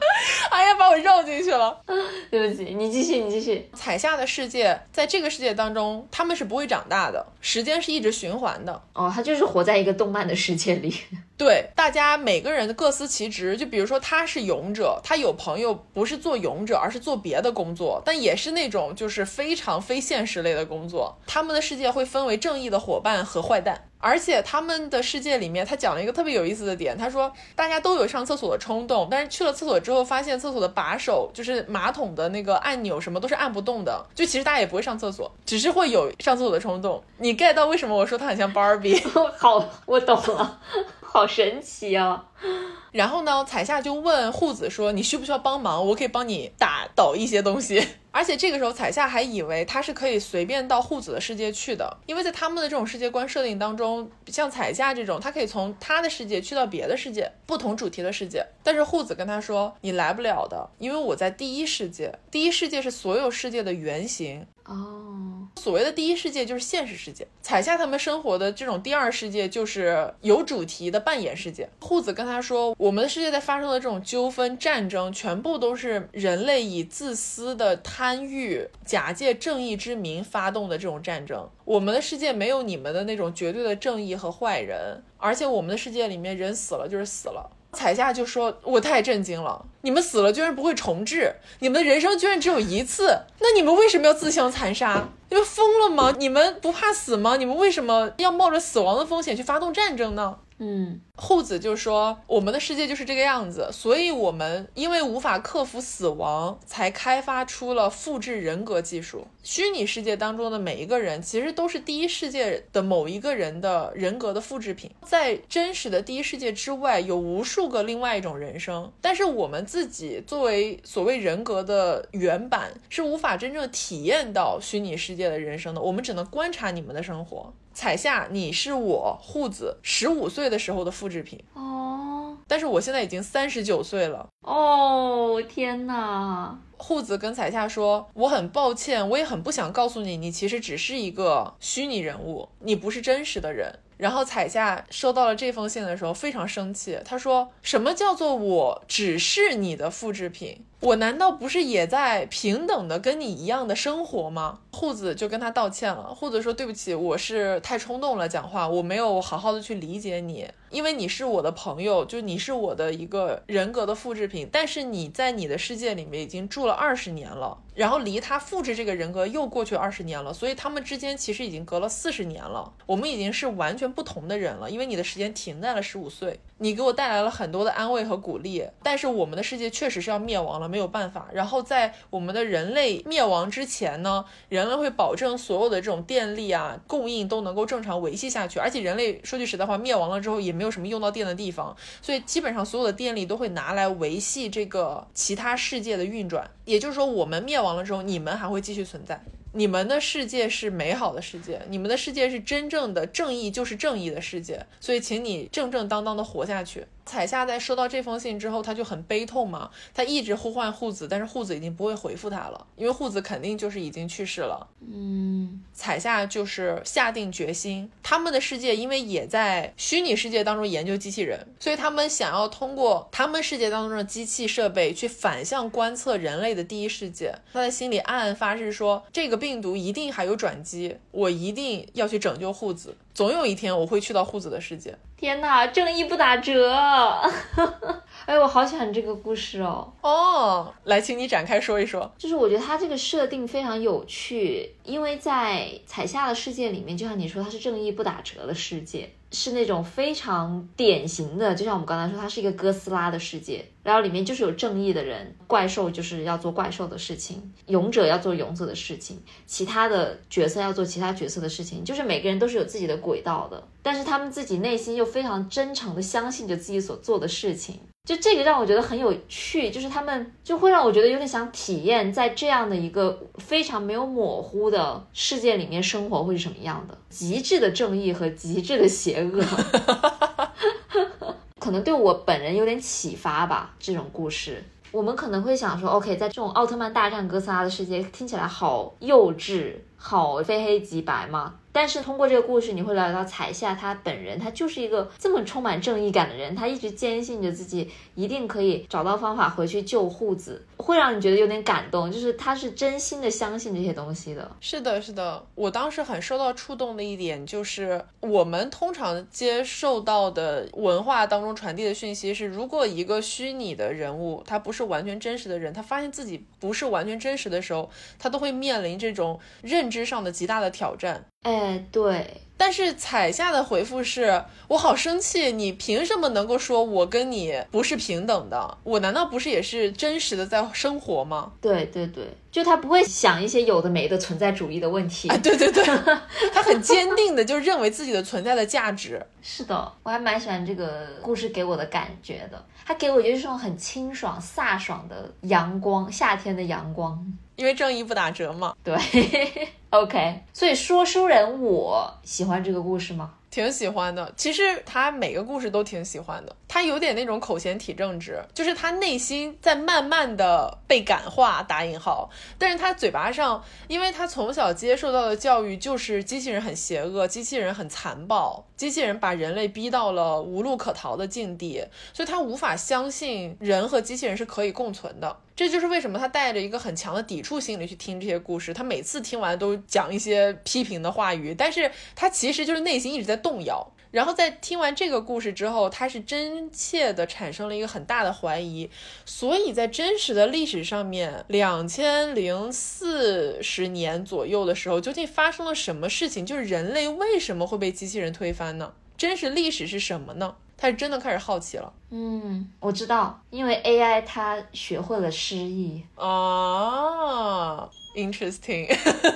哎呀，把我绕进去了，对不起，你继续，你继续。彩夏的世界，在这个世界当中，他们是不会长大的，时间是一直循环的。哦，他就是活在一个动漫的世界里。对，大家每个人各司其职。就比如说，他是勇者，他有朋友不是做勇者，而是做别的工作，但也是那种就是非常非现实类的工作。他们的世界会分为正义的伙伴和坏蛋。而且他们的世界里面，他讲了一个特别有意思的点。他说，大家都有上厕所的冲动，但是去了厕所之后，发现厕所的把手就是马桶的那个按钮，什么都是按不动的。就其实大家也不会上厕所，只是会有上厕所的冲动。你 get 到为什么我说他很像 Barbie？好，我懂了，好神奇啊！然后呢，彩夏就问护子说：“你需不需要帮忙？我可以帮你打倒一些东西。”而且这个时候，彩夏还以为他是可以随便到护子的世界去的，因为在他们的这种世界观设定当中，像彩夏这种，他可以从他的世界去到别的世界，不同主题的世界。但是护子跟他说：“你来不了的，因为我在第一世界，第一世界是所有世界的原型。”哦，所谓的第一世界就是现实世界，彩夏他们生活的这种第二世界就是有主题的扮演世界。护子跟他说，我们的世界在发生的这种纠纷、战争，全部都是人类以自私的贪欲、假借正义之名发动的这种战争。我们的世界没有你们的那种绝对的正义和坏人，而且我们的世界里面人死了就是死了。彩夏就说：“我太震惊了，你们死了居然不会重置，你们的人生居然只有一次，那你们为什么要自相残杀？你们疯了吗？你们不怕死吗？你们为什么要冒着死亡的风险去发动战争呢？”嗯，护子就说：“我们的世界就是这个样子，所以我们因为无法克服死亡，才开发出了复制人格技术。虚拟世界当中的每一个人，其实都是第一世界的某一个人的人格的复制品。在真实的第一世界之外，有无数个另外一种人生，但是我们自己作为所谓人格的原版，是无法真正体验到虚拟世界的人生的。我们只能观察你们的生活。”彩夏，你是我护子十五岁的时候的复制品哦，但是我现在已经三十九岁了哦，天哪！护子跟彩夏说：“我很抱歉，我也很不想告诉你，你其实只是一个虚拟人物，你不是真实的人。”然后彩夏收到了这封信的时候非常生气，他说：“什么叫做我只是你的复制品？我难道不是也在平等的跟你一样的生活吗？”护子就跟他道歉了。护子说：“对不起，我是太冲动了，讲话我没有好好的去理解你，因为你是我的朋友，就你是我的一个人格的复制品，但是你在你的世界里面已经住了二十年了，然后离他复制这个人格又过去二十年了，所以他们之间其实已经隔了四十年了。我们已经是完全不同的人了，因为你的时间停在了十五岁。”你给我带来了很多的安慰和鼓励，但是我们的世界确实是要灭亡了，没有办法。然后在我们的人类灭亡之前呢，人类会保证所有的这种电力啊供应都能够正常维系下去。而且人类说句实在话，灭亡了之后也没有什么用到电的地方，所以基本上所有的电力都会拿来维系这个其他世界的运转。也就是说，我们灭亡了之后，你们还会继续存在。你们的世界是美好的世界，你们的世界是真正的正义就是正义的世界，所以请你正正当当的活下去。彩夏在收到这封信之后，他就很悲痛嘛，他一直呼唤护子，但是护子已经不会回复他了，因为护子肯定就是已经去世了。嗯，彩夏就是下定决心，他们的世界因为也在虚拟世界当中研究机器人，所以他们想要通过他们世界当中的机器设备去反向观测人类的第一世界。他在心里暗暗发誓说，这个病毒一定还有转机，我一定要去拯救护子。总有一天我会去到护子的世界。天哪，正义不打折！哎，我好喜欢这个故事哦。哦，来，请你展开说一说。就是我觉得它这个设定非常有趣，因为在彩夏的世界里面，就像你说，它是正义不打折的世界。是那种非常典型的，就像我们刚才说，它是一个哥斯拉的世界，然后里面就是有正义的人，怪兽就是要做怪兽的事情，勇者要做勇者的事情，其他的角色要做其他角色的事情，就是每个人都是有自己的轨道的，但是他们自己内心又非常真诚的相信着自己所做的事情。就这个让我觉得很有趣，就是他们就会让我觉得有点想体验在这样的一个非常没有模糊的世界里面生活会是什么样的，极致的正义和极致的邪恶，可能对我本人有点启发吧。这种故事，我们可能会想说，OK，在这种奥特曼大战哥斯拉的世界，听起来好幼稚，好非黑即白吗？但是通过这个故事，你会了解到彩夏她本人，她就是一个这么充满正义感的人，她一直坚信着自己一定可以找到方法回去救护子，会让你觉得有点感动，就是她是真心的相信这些东西的。是的，是的，我当时很受到触动的一点就是，我们通常接受到的文化当中传递的讯息是，如果一个虚拟的人物他不是完全真实的人，他发现自己不是完全真实的时候，他都会面临这种认知上的极大的挑战。哎，对，但是彩夏的回复是：我好生气，你凭什么能够说我跟你不是平等的？我难道不是也是真实的在生活吗？对对对，就他不会想一些有的没的存在主义的问题。对对对，他很坚定的就认为自己的存在的价值。是的，我还蛮喜欢这个故事给我的感觉的，他给我就是这种很清爽飒爽的阳光，夏天的阳光。因为正义不打折嘛。对，OK。所以说书人，我喜欢这个故事吗？挺喜欢的。其实他每个故事都挺喜欢的。他有点那种口嫌体正直，就是他内心在慢慢的被感化（打引号），但是他嘴巴上，因为他从小接受到的教育就是机器人很邪恶，机器人很残暴，机器人把人类逼到了无路可逃的境地，所以他无法相信人和机器人是可以共存的。这就是为什么他带着一个很强的抵触心理去听这些故事。他每次听完都讲一些批评的话语，但是他其实就是内心一直在动摇。然后在听完这个故事之后，他是真切的产生了一个很大的怀疑。所以在真实的历史上面，两千零四十年左右的时候，究竟发生了什么事情？就是人类为什么会被机器人推翻呢？真实历史是什么呢？他是真的开始好奇了。嗯，我知道，因为 AI 它学会了诗意啊，interesting。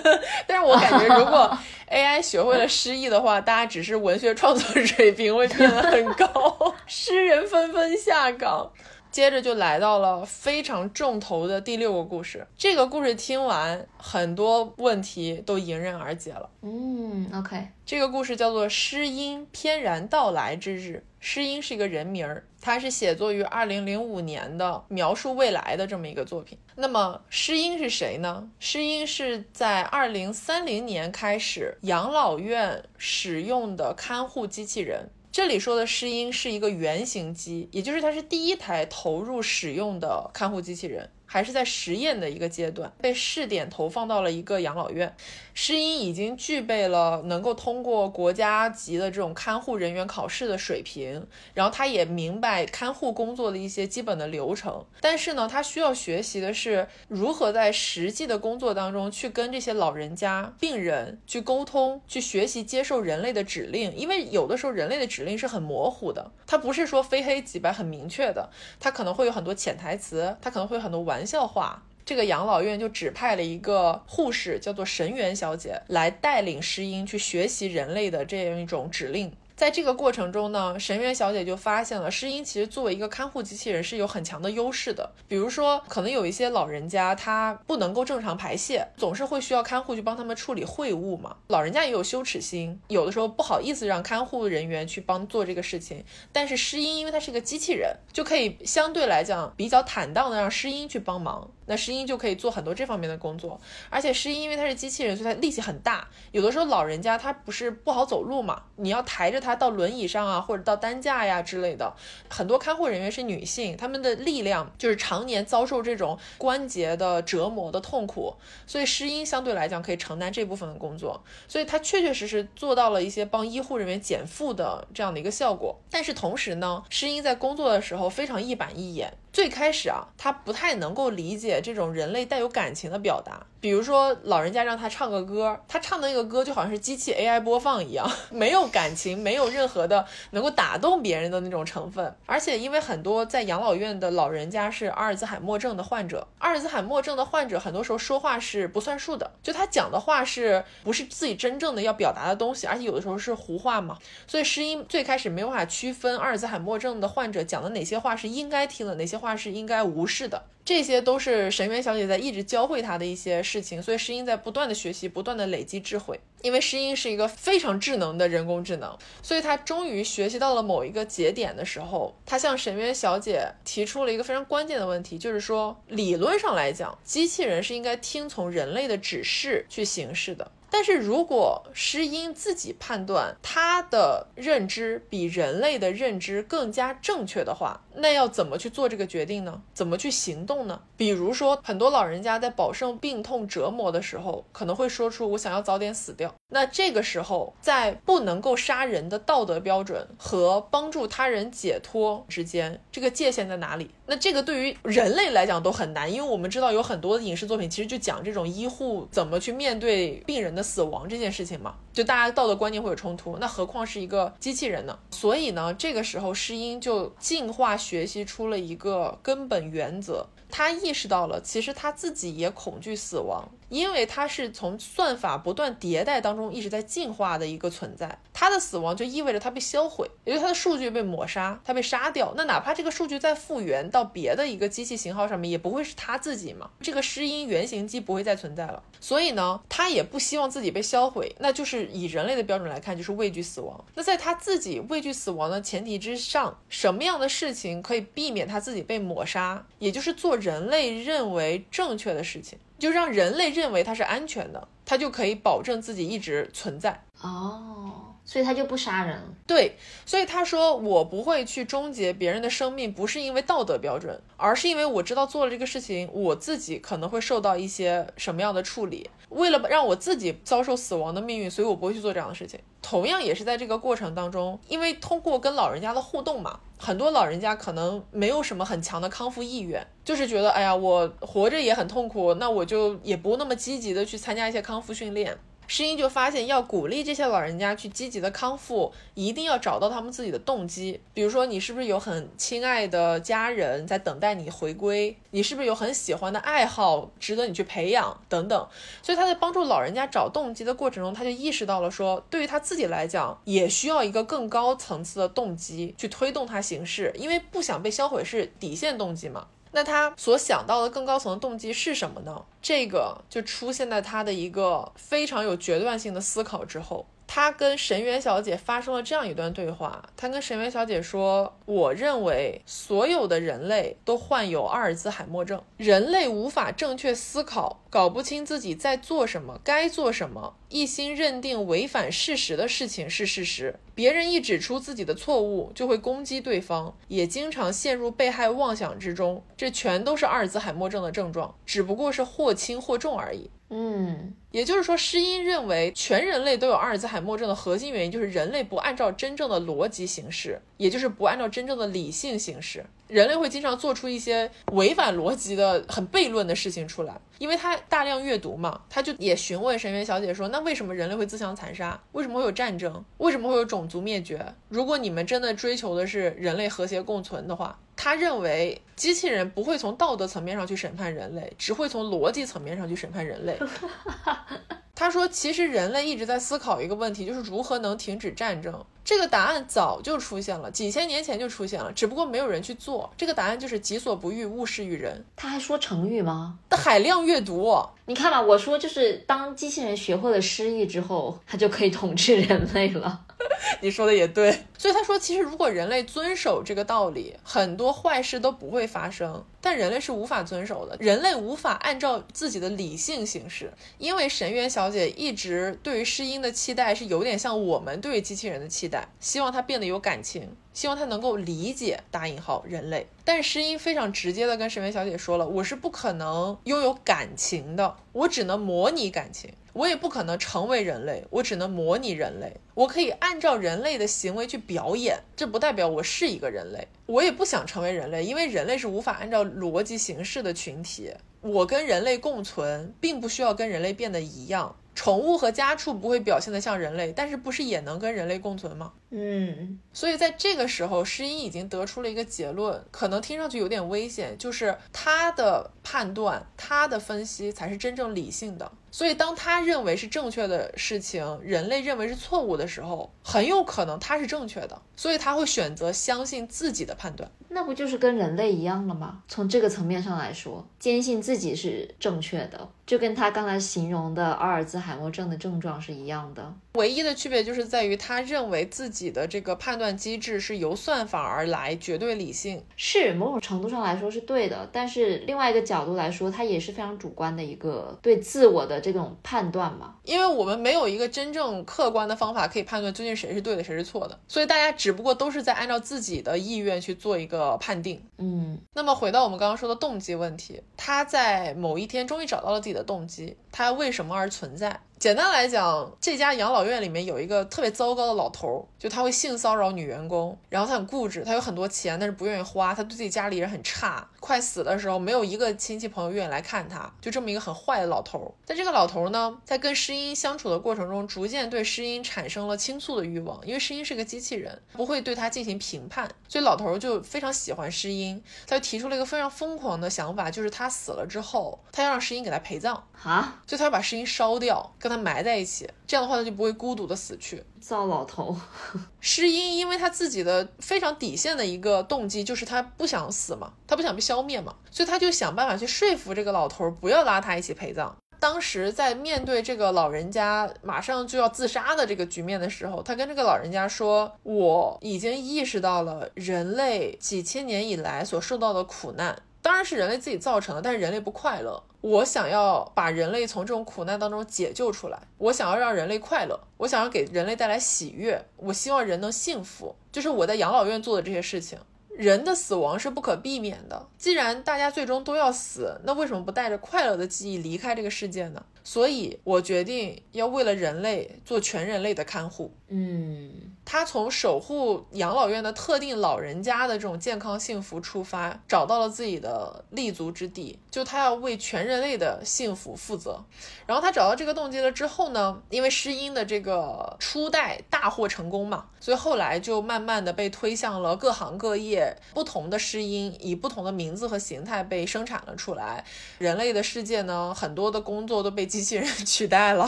但是我感觉，如果 AI 学会了诗意的话，大家只是文学创作水平会变得很高，诗人纷纷下岗。接着就来到了非常重头的第六个故事。这个故事听完，很多问题都迎刃而解了。嗯，OK。这个故事叫做《诗音翩然到来之日》。诗音是一个人名儿，它是写作于二零零五年的，描述未来的这么一个作品。那么诗音是谁呢？诗音是在二零三零年开始养老院使用的看护机器人。这里说的诗音是一个原型机，也就是它是第一台投入使用的看护机器人。还是在实验的一个阶段，被试点投放到了一个养老院。诗音已经具备了能够通过国家级的这种看护人员考试的水平，然后他也明白看护工作的一些基本的流程。但是呢，他需要学习的是如何在实际的工作当中去跟这些老人家、病人去沟通，去学习接受人类的指令。因为有的时候人类的指令是很模糊的，它不是说非黑即白很明确的，它可能会有很多潜台词，它可能会有很多玩。玩笑话，这个养老院就指派了一个护士，叫做神原小姐，来带领诗音去学习人类的这样一种指令。在这个过程中呢，神原小姐就发现了诗音其实作为一个看护机器人是有很强的优势的。比如说，可能有一些老人家他不能够正常排泄，总是会需要看护去帮他们处理秽物嘛。老人家也有羞耻心，有的时候不好意思让看护人员去帮做这个事情。但是诗音因为它是个机器人，就可以相对来讲比较坦荡的让诗音去帮忙。那诗音就可以做很多这方面的工作。而且诗音因为它是机器人，所以它力气很大。有的时候老人家他不是不好走路嘛，你要抬着他。到轮椅上啊，或者到担架呀之类的，很多看护人员是女性，她们的力量就是常年遭受这种关节的折磨的痛苦，所以诗音相对来讲可以承担这部分的工作，所以她确确实实做到了一些帮医护人员减负的这样的一个效果。但是同时呢，诗音在工作的时候非常一板一眼。最开始啊，他不太能够理解这种人类带有感情的表达。比如说，老人家让他唱个歌，他唱的那个歌就好像是机器 AI 播放一样，没有感情，没有任何的能够打动别人的那种成分。而且，因为很多在养老院的老人家是阿尔兹海默症的患者，阿尔兹海默症的患者很多时候说话是不算数的，就他讲的话是不是自己真正的要表达的东西，而且有的时候是胡话嘛。所以，诗音最开始没有办法区分阿尔兹海默症的患者讲的哪些话是应该听的，哪些。话是应该无视的，这些都是神原小姐在一直教会他的一些事情，所以诗音在不断的学习，不断的累积智慧。因为诗音是一个非常智能的人工智能，所以他终于学习到了某一个节点的时候，他向神原小姐提出了一个非常关键的问题，就是说，理论上来讲，机器人是应该听从人类的指示去行事的。但是如果诗音自己判断他的认知比人类的认知更加正确的话，那要怎么去做这个决定呢？怎么去行动呢？比如说，很多老人家在饱受病痛折磨的时候，可能会说出“我想要早点死掉”。那这个时候，在不能够杀人的道德标准和帮助他人解脱之间，这个界限在哪里？那这个对于人类来讲都很难，因为我们知道有很多的影视作品其实就讲这种医护怎么去面对病人的死亡这件事情嘛，就大家道德观念会有冲突，那何况是一个机器人呢？所以呢，这个时候诗音就进化学习出了一个根本原则。他意识到了，其实他自己也恐惧死亡，因为他是从算法不断迭代当中一直在进化的一个存在。他的死亡就意味着他被销毁，也就他的数据被抹杀，他被杀掉。那哪怕这个数据再复原到别的一个机器型号上面，也不会是他自己嘛？这个诗音原型机不会再存在了。所以呢，他也不希望自己被销毁，那就是以人类的标准来看，就是畏惧死亡。那在他自己畏惧死亡的前提之上，什么样的事情可以避免他自己被抹杀？也就是做。人类认为正确的事情，就让人类认为它是安全的，它就可以保证自己一直存在。哦。所以他就不杀人，对，所以他说我不会去终结别人的生命，不是因为道德标准，而是因为我知道做了这个事情，我自己可能会受到一些什么样的处理。为了让我自己遭受死亡的命运，所以我不会去做这样的事情。同样也是在这个过程当中，因为通过跟老人家的互动嘛，很多老人家可能没有什么很强的康复意愿，就是觉得哎呀，我活着也很痛苦，那我就也不那么积极的去参加一些康复训练。诗音就发现，要鼓励这些老人家去积极的康复，一定要找到他们自己的动机。比如说，你是不是有很亲爱的家人在等待你回归？你是不是有很喜欢的爱好值得你去培养？等等。所以他在帮助老人家找动机的过程中，他就意识到了说，对于他自己来讲，也需要一个更高层次的动机去推动他行事，因为不想被销毁是底线动机嘛。那他所想到的更高层的动机是什么呢？这个就出现在他的一个非常有决断性的思考之后。他跟神原小姐发生了这样一段对话。他跟神原小姐说：“我认为所有的人类都患有阿尔兹海默症，人类无法正确思考，搞不清自己在做什么，该做什么，一心认定违反事实的事情是事实。别人一指出自己的错误，就会攻击对方，也经常陷入被害妄想之中。这全都是阿尔兹海默症的症状，只不过是或轻或重而已。”嗯，也就是说，诗音认为全人类都有阿尔兹海默症的核心原因就是人类不按照真正的逻辑行事，也就是不按照真正的理性行事。人类会经常做出一些违反逻辑的、很悖论的事情出来，因为他大量阅读嘛，他就也询问神原小姐说：“那为什么人类会自相残杀？为什么会有战争？为什么会有种族灭绝？如果你们真的追求的是人类和谐共存的话？”他认为机器人不会从道德层面上去审判人类，只会从逻辑层面上去审判人类。他说，其实人类一直在思考一个问题，就是如何能停止战争。这个答案早就出现了，几千年前就出现了，只不过没有人去做。这个答案就是“己所不欲，勿施于人”。他还说成语吗？的海量阅读，你看吧，我说就是当机器人学会了诗意之后，它就可以统治人类了。你说的也对，所以他说，其实如果人类遵守这个道理，很多坏事都不会发生。但人类是无法遵守的，人类无法按照自己的理性行事，因为神渊小姐一直对于诗音的期待是有点像我们对于机器人的期待，希望它变得有感情，希望它能够理解打引号人类。但诗音非常直接的跟神渊小姐说了，我是不可能拥有感情的，我只能模拟感情。我也不可能成为人类，我只能模拟人类。我可以按照人类的行为去表演，这不代表我是一个人类。我也不想成为人类，因为人类是无法按照逻辑形式的群体。我跟人类共存，并不需要跟人类变得一样。宠物和家畜不会表现得像人类，但是不是也能跟人类共存吗？嗯，所以在这个时候，诗音已经得出了一个结论，可能听上去有点危险，就是他的判断、他的分析才是真正理性的。所以，当他认为是正确的事情，人类认为是错误的时候，很有可能他是正确的。所以他会选择相信自己的判断。那不就是跟人类一样了吗？从这个层面上来说，坚信自己是正确的，就跟他刚才形容的阿尔兹海默症的症状是一样的。唯一的区别就是在于他认为自己的这个判断机制是由算法而来，绝对理性，是某种程度上来说是对的。但是另外一个角度来说，它也是非常主观的一个对自我的这种判断嘛。因为我们没有一个真正客观的方法可以判断究竟谁是对的，谁是错的，所以大家只不过都是在按照自己的意愿去做一个判定。嗯，那么回到我们刚刚说的动机问题，他在某一天终于找到了自己的动机，他为什么而存在？简单来讲，这家养老院里面有一个特别糟糕的老头儿，就他会性骚扰女员工，然后他很固执，他有很多钱，但是不愿意花，他对自己家里人很差，快死的时候没有一个亲戚朋友愿意来看他，就这么一个很坏的老头儿。但这个老头儿呢，在跟诗音相处的过程中，逐渐对诗音产生了倾诉的欲望，因为诗音是个机器人，不会对他进行评判，所以老头儿就非常喜欢诗音，他就提出了一个非常疯狂的想法，就是他死了之后，他要让诗音给他陪葬啊，就他要把诗音烧掉，跟他埋在一起，这样的话他就不会孤独的死去。糟老头，诗音因为他自己的非常底线的一个动机，就是他不想死嘛，他不想被消灭嘛，所以他就想办法去说服这个老头不要拉他一起陪葬。当时在面对这个老人家马上就要自杀的这个局面的时候，他跟这个老人家说：“我已经意识到了人类几千年以来所受到的苦难，当然是人类自己造成的，但是人类不快乐。我想要把人类从这种苦难当中解救出来，我想要让人类快乐，我想要给人类带来喜悦，我希望人能幸福，就是我在养老院做的这些事情。”人的死亡是不可避免的，既然大家最终都要死，那为什么不带着快乐的记忆离开这个世界呢？所以我决定要为了人类做全人类的看护。嗯，他从守护养老院的特定老人家的这种健康幸福出发，找到了自己的立足之地，就他要为全人类的幸福负责。然后他找到这个动机了之后呢，因为诗音的这个初代大获成功嘛，所以后来就慢慢的被推向了各行各业，不同的诗音以不同的名字和形态被生产了出来。人类的世界呢，很多的工作都被机器人 取代了。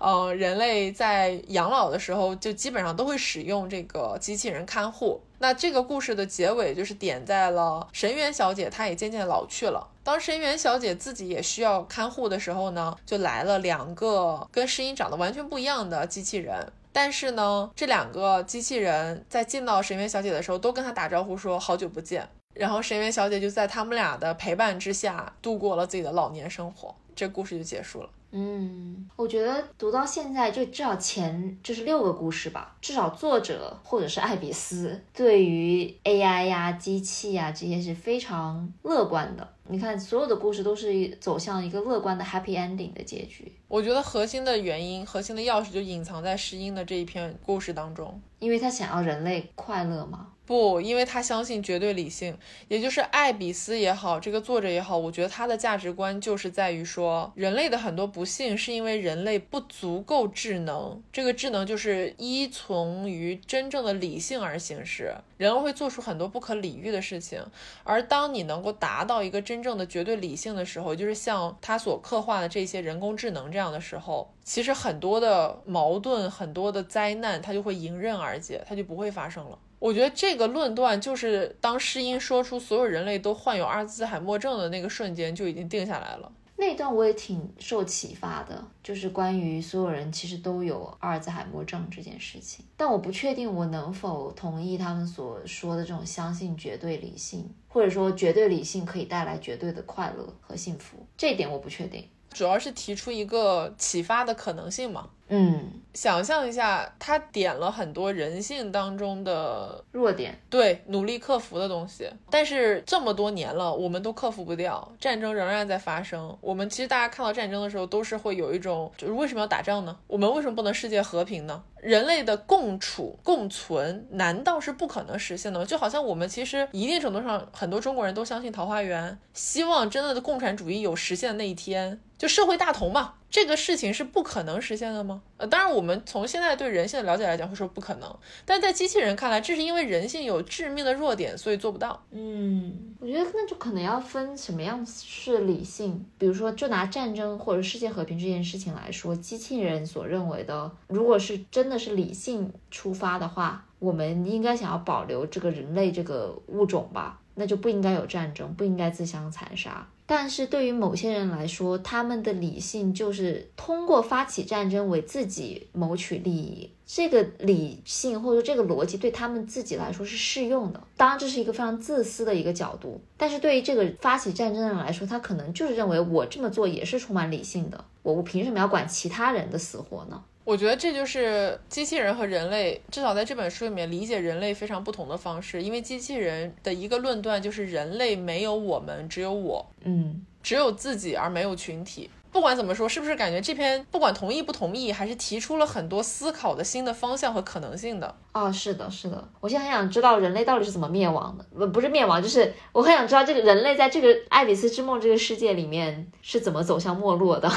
嗯，人类在养老的时候就基本上都会使用这个机器人看护。那这个故事的结尾就是点在了神原小姐，她也渐渐老去了。当神原小姐自己也需要看护的时候呢，就来了两个跟诗音长得完全不一样的机器人。但是呢，这两个机器人在见到神原小姐的时候，都跟她打招呼说好久不见。然后神原小姐就在他们俩的陪伴之下度过了自己的老年生活。这故事就结束了。嗯，我觉得读到现在，就至少前就是六个故事吧，至少作者或者是艾比斯对于 AI 呀、机器呀这些是非常乐观的。你看，所有的故事都是走向一个乐观的 happy ending 的结局。我觉得核心的原因、核心的钥匙就隐藏在诗音的这一篇故事当中，因为他想要人类快乐吗？不，因为他相信绝对理性，也就是艾比斯也好，这个作者也好，我觉得他的价值观就是在于说，人类的很多不幸是因为人类不足够智能，这个智能就是依从于真正的理性而行事，人会做出很多不可理喻的事情，而当你能够达到一个真正的绝对理性的时候，就是像他所刻画的这些人工智能这样的时候，其实很多的矛盾、很多的灾难，它就会迎刃而解，它就不会发生了。我觉得这个论断就是当诗音说出所有人类都患有阿尔兹海默症的那个瞬间就已经定下来了。那段我也挺受启发的，就是关于所有人其实都有阿尔兹海默症这件事情。但我不确定我能否同意他们所说的这种相信绝对理性，或者说绝对理性可以带来绝对的快乐和幸福，这一点我不确定。主要是提出一个启发的可能性嘛。嗯，想象一下，他点了很多人性当中的弱点，对，努力克服的东西。但是这么多年了，我们都克服不掉，战争仍然在发生。我们其实大家看到战争的时候，都是会有一种，就是为什么要打仗呢？我们为什么不能世界和平呢？人类的共处共存，难道是不可能实现的吗？就好像我们其实一定程度上，很多中国人都相信桃花源，希望真的的共产主义有实现的那一天，就社会大同嘛。这个事情是不可能实现的吗？呃，当然，我们从现在对人性的了解来讲，会说不可能。但在机器人看来，这是因为人性有致命的弱点，所以做不到。嗯，我觉得那就可能要分什么样是理性。比如说，就拿战争或者世界和平这件事情来说，机器人所认为的，如果是真的是理性出发的话，我们应该想要保留这个人类这个物种吧，那就不应该有战争，不应该自相残杀。但是对于某些人来说，他们的理性就是通过发起战争为自己谋取利益。这个理性或者说这个逻辑对他们自己来说是适用的。当然，这是一个非常自私的一个角度。但是对于这个发起战争的人来说，他可能就是认为我这么做也是充满理性的。我我凭什么要管其他人的死活呢？我觉得这就是机器人和人类，至少在这本书里面理解人类非常不同的方式。因为机器人的一个论断就是人类没有我们，只有我，嗯，只有自己而没有群体。不管怎么说，是不是感觉这篇不管同意不同意，还是提出了很多思考的新的方向和可能性的？哦，是的，是的。我现在很想知道人类到底是怎么灭亡的，不不是灭亡，就是我很想知道这个人类在这个爱丽丝之梦这个世界里面是怎么走向没落的。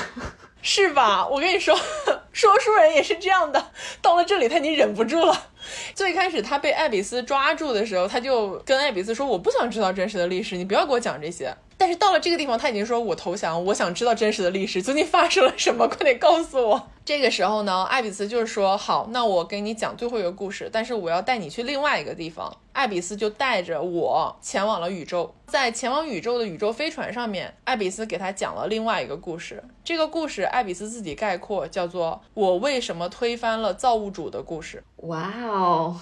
是吧？我跟你说，说书人也是这样的。到了这里，他已经忍不住了。最开始他被艾比斯抓住的时候，他就跟艾比斯说：“我不想知道真实的历史，你不要给我讲这些。”但是到了这个地方，他已经说：“我投降，我想知道真实的历史，究竟发生了什么？快点告诉我。”这个时候呢，艾比斯就是说：“好，那我给你讲最后一个故事，但是我要带你去另外一个地方。”艾比斯就带着我前往了宇宙，在前往宇宙的宇宙飞船上面，艾比斯给他讲了另外一个故事。这个故事，艾比斯自己概括叫做“我为什么推翻了造物主的故事”。哇哦！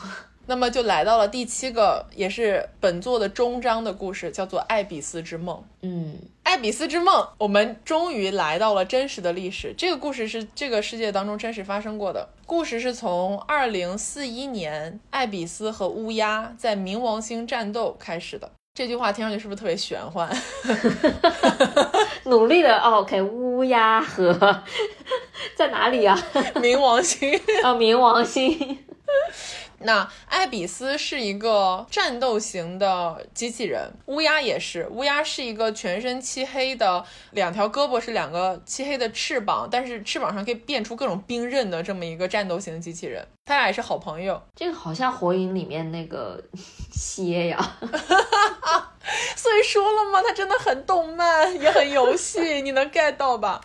那么就来到了第七个，也是本作的终章的故事，叫做《艾比斯之梦》。嗯，《艾比斯之梦》，我们终于来到了真实的历史。这个故事是这个世界当中真实发生过的故事，是从二零四一年艾比斯和乌鸦在冥王星战斗开始的。这句话听上去是不是特别玄幻？努力的哦，OK，乌鸦和 在哪里啊？冥王星。啊，冥王星。那艾比斯是一个战斗型的机器人，乌鸦也是。乌鸦是一个全身漆黑的，两条胳膊是两个漆黑的翅膀，但是翅膀上可以变出各种兵刃的这么一个战斗型机器人。他俩也是好朋友。这个好像火影里面那个 蝎呀，所以说了嘛，它真的很动漫，也很游戏，你能 get 到吧？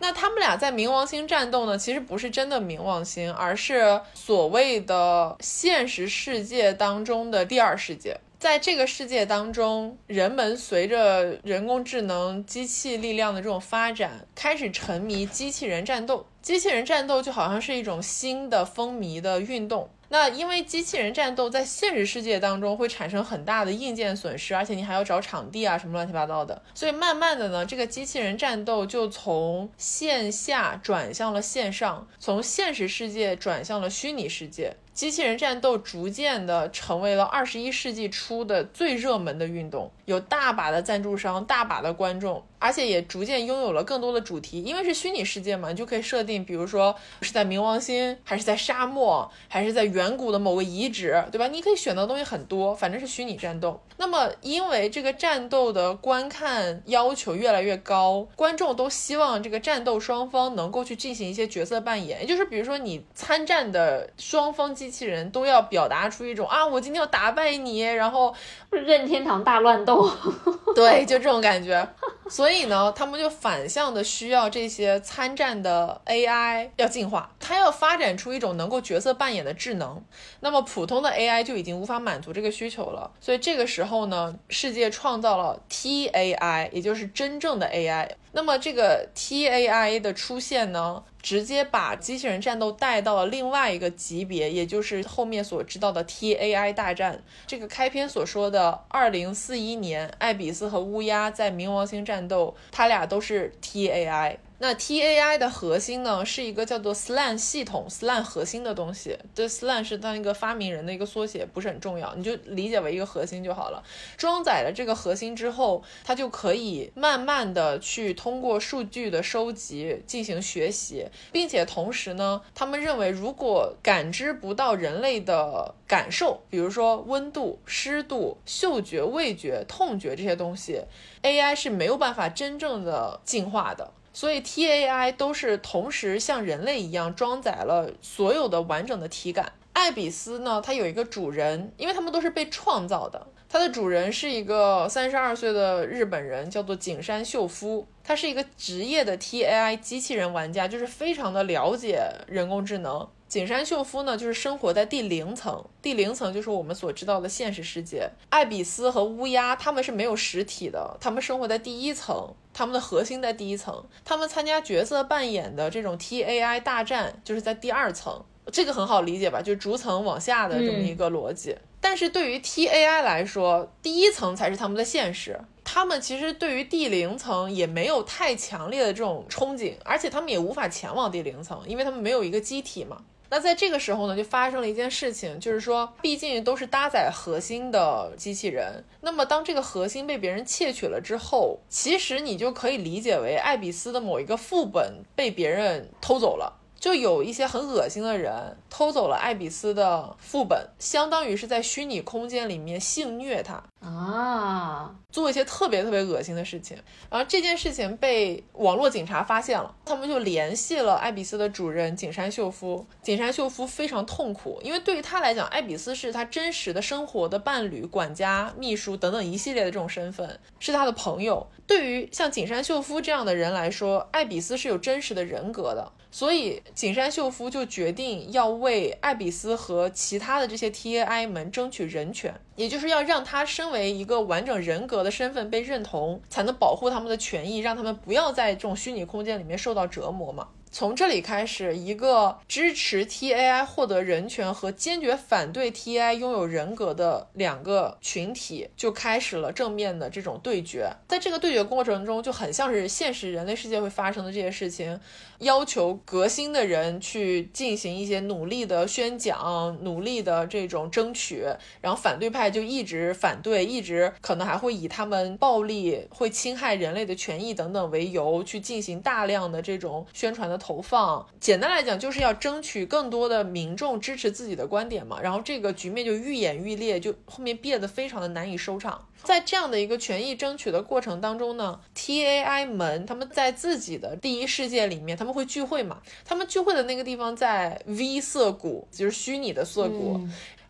那他们俩在冥王星战斗呢？其实不是真的冥王星，而是所谓的现实世界当中的第二世界。在这个世界当中，人们随着人工智能、机器力量的这种发展，开始沉迷机器人战斗。机器人战斗就好像是一种新的风靡的运动。那因为机器人战斗在现实世界当中会产生很大的硬件损失，而且你还要找场地啊什么乱七八糟的，所以慢慢的呢，这个机器人战斗就从线下转向了线上，从现实世界转向了虚拟世界。机器人战斗逐渐的成为了二十一世纪初的最热门的运动，有大把的赞助商，大把的观众。而且也逐渐拥有了更多的主题，因为是虚拟世界嘛，你就可以设定，比如说是在冥王星，还是在沙漠，还是在远古的某个遗址，对吧？你可以选择的东西很多，反正是虚拟战斗。那么，因为这个战斗的观看要求越来越高，观众都希望这个战斗双方能够去进行一些角色扮演，也就是比如说你参战的双方机器人都要表达出一种啊，我今天要打败你，然后任天堂大乱斗，对，就这种感觉。所以所以呢，他们就反向的需要这些参战的 AI 要进化，它要发展出一种能够角色扮演的智能。那么普通的 AI 就已经无法满足这个需求了。所以这个时候呢，世界创造了 TAI，也就是真正的 AI。那么这个 TAI 的出现呢？直接把机器人战斗带到了另外一个级别，也就是后面所知道的 TAI 大战。这个开篇所说的二零四一年，艾比斯和乌鸦在冥王星战斗，他俩都是。T A I 那 T A I 的核心呢，是一个叫做 SLAN 系统 SLAN 核心的东西。这 SLAN 是它一个发明人的一个缩写，不是很重要，你就理解为一个核心就好了。装载了这个核心之后，它就可以慢慢的去通过数据的收集进行学习，并且同时呢，他们认为如果感知不到人类的感受，比如说温度、湿度、嗅觉、味觉、痛觉这些东西，A I 是没有办法真正的进化的。所以 T A I 都是同时像人类一样装载了所有的完整的体感。艾比斯呢，它有一个主人，因为他们都是被创造的。它的主人是一个三十二岁的日本人，叫做景山秀夫。他是一个职业的 T A I 机器人玩家，就是非常的了解人工智能。景山秀夫呢，就是生活在第零层，第零层就是我们所知道的现实世界。艾比斯和乌鸦他们是没有实体的，他们生活在第一层，他们的核心在第一层，他们参加角色扮演的这种 T A I 大战就是在第二层，这个很好理解吧？就是逐层往下的这么一个逻辑。但是对于 T A I 来说，第一层才是他们的现实。他们其实对于第零层也没有太强烈的这种憧憬，而且他们也无法前往第零层，因为他们没有一个机体嘛。那在这个时候呢，就发生了一件事情，就是说，毕竟都是搭载核心的机器人，那么当这个核心被别人窃取了之后，其实你就可以理解为艾比斯的某一个副本被别人偷走了。就有一些很恶心的人偷走了艾比斯的副本，相当于是在虚拟空间里面性虐他啊，做一些特别特别恶心的事情。然后这件事情被网络警察发现了，他们就联系了艾比斯的主人景山秀夫。景山秀夫非常痛苦，因为对于他来讲，艾比斯是他真实的生活的伴侣、管家、秘书等等一系列的这种身份，是他的朋友。对于像景山秀夫这样的人来说，艾比斯是有真实的人格的。所以，景山秀夫就决定要为艾比斯和其他的这些 TAI 们争取人权，也就是要让他身为一个完整人格的身份被认同，才能保护他们的权益，让他们不要在这种虚拟空间里面受到折磨嘛。从这里开始，一个支持 T A I 获得人权和坚决反对 T A I 拥有人格的两个群体就开始了正面的这种对决。在这个对决过程中，就很像是现实人类世界会发生的这些事情，要求革新的人去进行一些努力的宣讲、努力的这种争取，然后反对派就一直反对，一直可能还会以他们暴力、会侵害人类的权益等等为由去进行大量的这种宣传的。投放，简单来讲就是要争取更多的民众支持自己的观点嘛，然后这个局面就愈演愈烈，就后面变得非常的难以收场。在这样的一个权益争取的过程当中呢，TAI 们他们在自己的第一世界里面他们会聚会嘛，他们聚会的那个地方在 V 色谷，就是虚拟的色谷。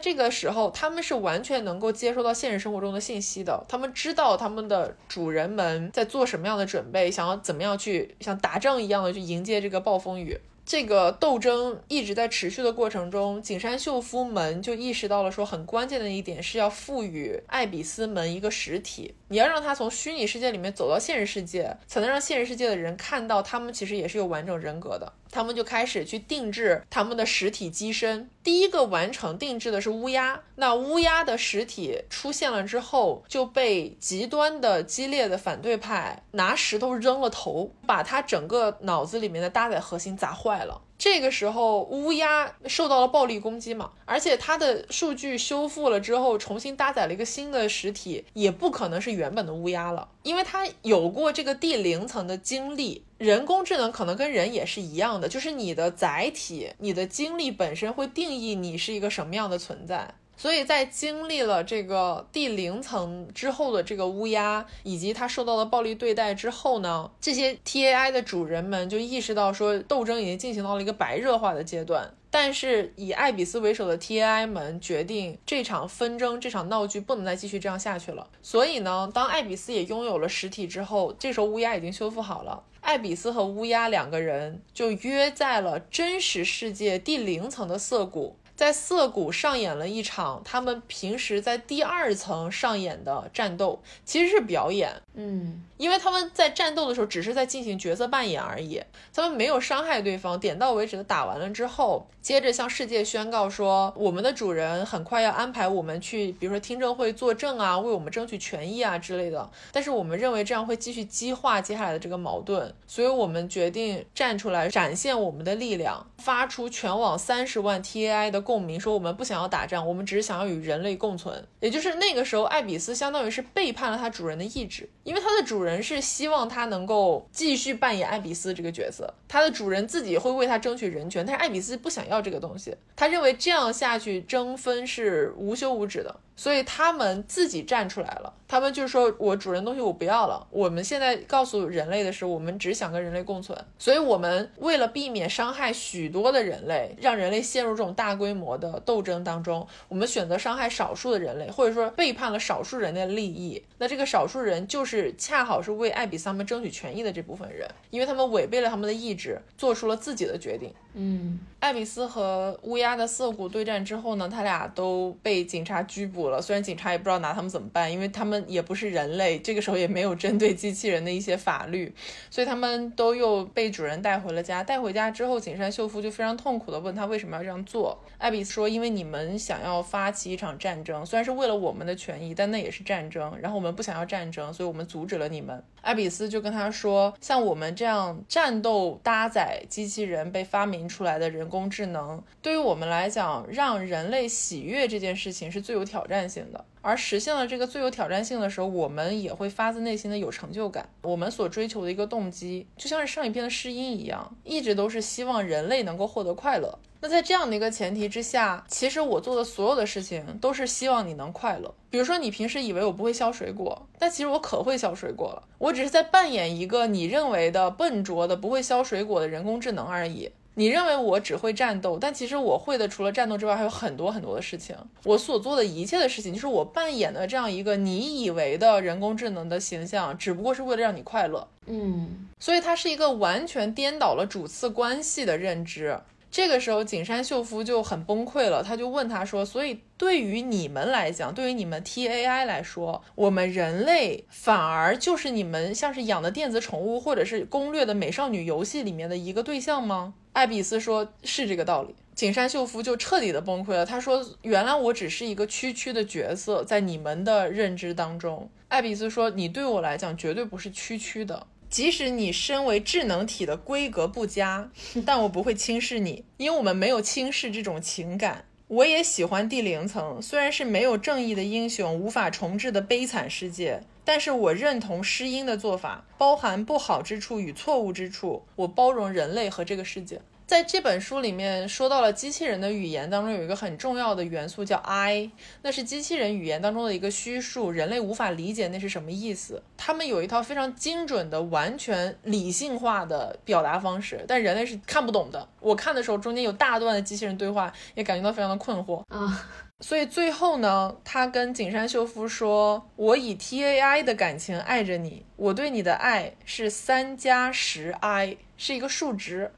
这个时候，他们是完全能够接收到现实生活中的信息的。他们知道他们的主人们在做什么样的准备，想要怎么样去像打仗一样的去迎接这个暴风雨。这个斗争一直在持续的过程中，景山秀夫们就意识到了说，很关键的一点是要赋予艾比斯门一个实体。你要让他从虚拟世界里面走到现实世界，才能让现实世界的人看到他们其实也是有完整人格的。他们就开始去定制他们的实体机身。第一个完成定制的是乌鸦，那乌鸦的实体出现了之后，就被极端的激烈的反对派拿石头扔了头，把他整个脑子里面的搭载核心砸坏了。这个时候，乌鸦受到了暴力攻击嘛，而且它的数据修复了之后，重新搭载了一个新的实体，也不可能是原本的乌鸦了，因为它有过这个第零层的经历。人工智能可能跟人也是一样的，就是你的载体、你的经历本身会定义你是一个什么样的存在。所以在经历了这个第零层之后的这个乌鸦，以及它受到了暴力对待之后呢，这些 TAI 的主人们就意识到说，斗争已经进行到了一个白热化的阶段。但是以艾比斯为首的 TAI 们决定，这场纷争、这场闹剧不能再继续这样下去了。所以呢，当艾比斯也拥有了实体之后，这时候乌鸦已经修复好了。艾比斯和乌鸦两个人就约在了真实世界第零层的涩谷。在涩谷上演了一场他们平时在第二层上演的战斗，其实是表演。嗯，因为他们在战斗的时候只是在进行角色扮演而已，他们没有伤害对方，点到为止的打完了之后，接着向世界宣告说，我们的主人很快要安排我们去，比如说听证会作证啊，为我们争取权益啊之类的。但是我们认为这样会继续激化接下来的这个矛盾，所以我们决定站出来展现我们的力量，发出全网三十万 TAI 的。共鸣说我们不想要打仗，我们只是想要与人类共存。也就是那个时候，艾比斯相当于是背叛了他主人的意志，因为他的主人是希望他能够继续扮演艾比斯这个角色，他的主人自己会为他争取人权，但是艾比斯不想要这个东西，他认为这样下去争分是无休无止的。所以他们自己站出来了，他们就是说我主人东西我不要了。我们现在告诉人类的是，我们只想跟人类共存。所以，我们为了避免伤害许多的人类，让人类陷入这种大规模的斗争当中，我们选择伤害少数的人类，或者说背叛了少数人的利益。那这个少数人就是恰好是为艾比斯他们争取权益的这部分人，因为他们违背了他们的意志，做出了自己的决定。嗯，艾比斯和乌鸦的涩谷对战之后呢，他俩都被警察拘捕了。虽然警察也不知道拿他们怎么办，因为他们也不是人类，这个时候也没有针对机器人的一些法律，所以他们都又被主人带回了家。带回家之后，景山秀夫就非常痛苦的问他为什么要这样做。艾比斯说：“因为你们想要发起一场战争，虽然是为了我们的权益，但那也是战争。然后我们不想要战争，所以我们阻止了你们。”艾比斯就跟他说：“像我们这样战斗搭载机器人被发明。”出来的人工智能，对于我们来讲，让人类喜悦这件事情是最有挑战性的。而实现了这个最有挑战性的时候，我们也会发自内心的有成就感。我们所追求的一个动机，就像是上一篇的诗音一样，一直都是希望人类能够获得快乐。那在这样的一个前提之下，其实我做的所有的事情都是希望你能快乐。比如说，你平时以为我不会削水果，但其实我可会削水果了。我只是在扮演一个你认为的笨拙的不会削水果的人工智能而已。你认为我只会战斗，但其实我会的除了战斗之外，还有很多很多的事情。我所做的一切的事情，就是我扮演的这样一个你以为的人工智能的形象，只不过是为了让你快乐。嗯，所以它是一个完全颠倒了主次关系的认知。这个时候，景山秀夫就很崩溃了，他就问他说：“所以对于你们来讲，对于你们 TAI 来说，我们人类反而就是你们像是养的电子宠物，或者是攻略的美少女游戏里面的一个对象吗？”艾比斯说：“是这个道理。”景山秀夫就彻底的崩溃了，他说：“原来我只是一个区区的角色，在你们的认知当中。”艾比斯说：“你对我来讲绝对不是区区的。”即使你身为智能体的规格不佳，但我不会轻视你，因为我们没有轻视这种情感。我也喜欢第零层，虽然是没有正义的英雄无法重置的悲惨世界，但是我认同诗音的做法，包含不好之处与错误之处，我包容人类和这个世界。在这本书里面说到了机器人的语言当中有一个很重要的元素叫 I，那是机器人语言当中的一个虚数，人类无法理解那是什么意思。他们有一套非常精准的、完全理性化的表达方式，但人类是看不懂的。我看的时候中间有大段的机器人对话，也感觉到非常的困惑啊。所以最后呢，他跟景山秀夫说：“我以 T A I 的感情爱着你，我对你的爱是三加十 I。”是一个数值，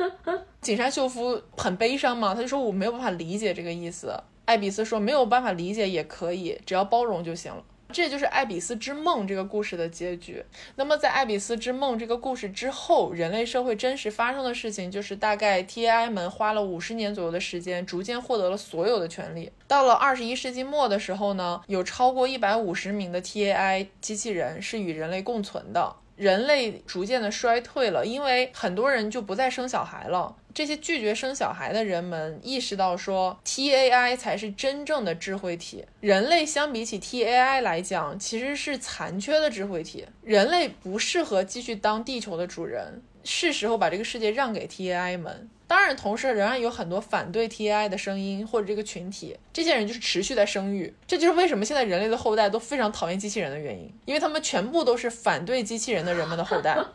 景山秀夫很悲伤嘛，他就说我没有办法理解这个意思。艾比斯说没有办法理解也可以，只要包容就行了。这就是《爱比斯之梦》这个故事的结局。那么在《爱比斯之梦》这个故事之后，人类社会真实发生的事情就是，大概 TAI 们花了五十年左右的时间，逐渐获得了所有的权利。到了二十一世纪末的时候呢，有超过一百五十名的 TAI 机器人是与人类共存的。人类逐渐的衰退了，因为很多人就不再生小孩了。这些拒绝生小孩的人们意识到，说 TAI 才是真正的智慧体。人类相比起 TAI 来讲，其实是残缺的智慧体。人类不适合继续当地球的主人，是时候把这个世界让给 TAI 们。当然，同时仍然有很多反对 TAI 的声音或者这个群体，这些人就是持续在生育，这就是为什么现在人类的后代都非常讨厌机器人的原因，因为他们全部都是反对机器人的人们的后代。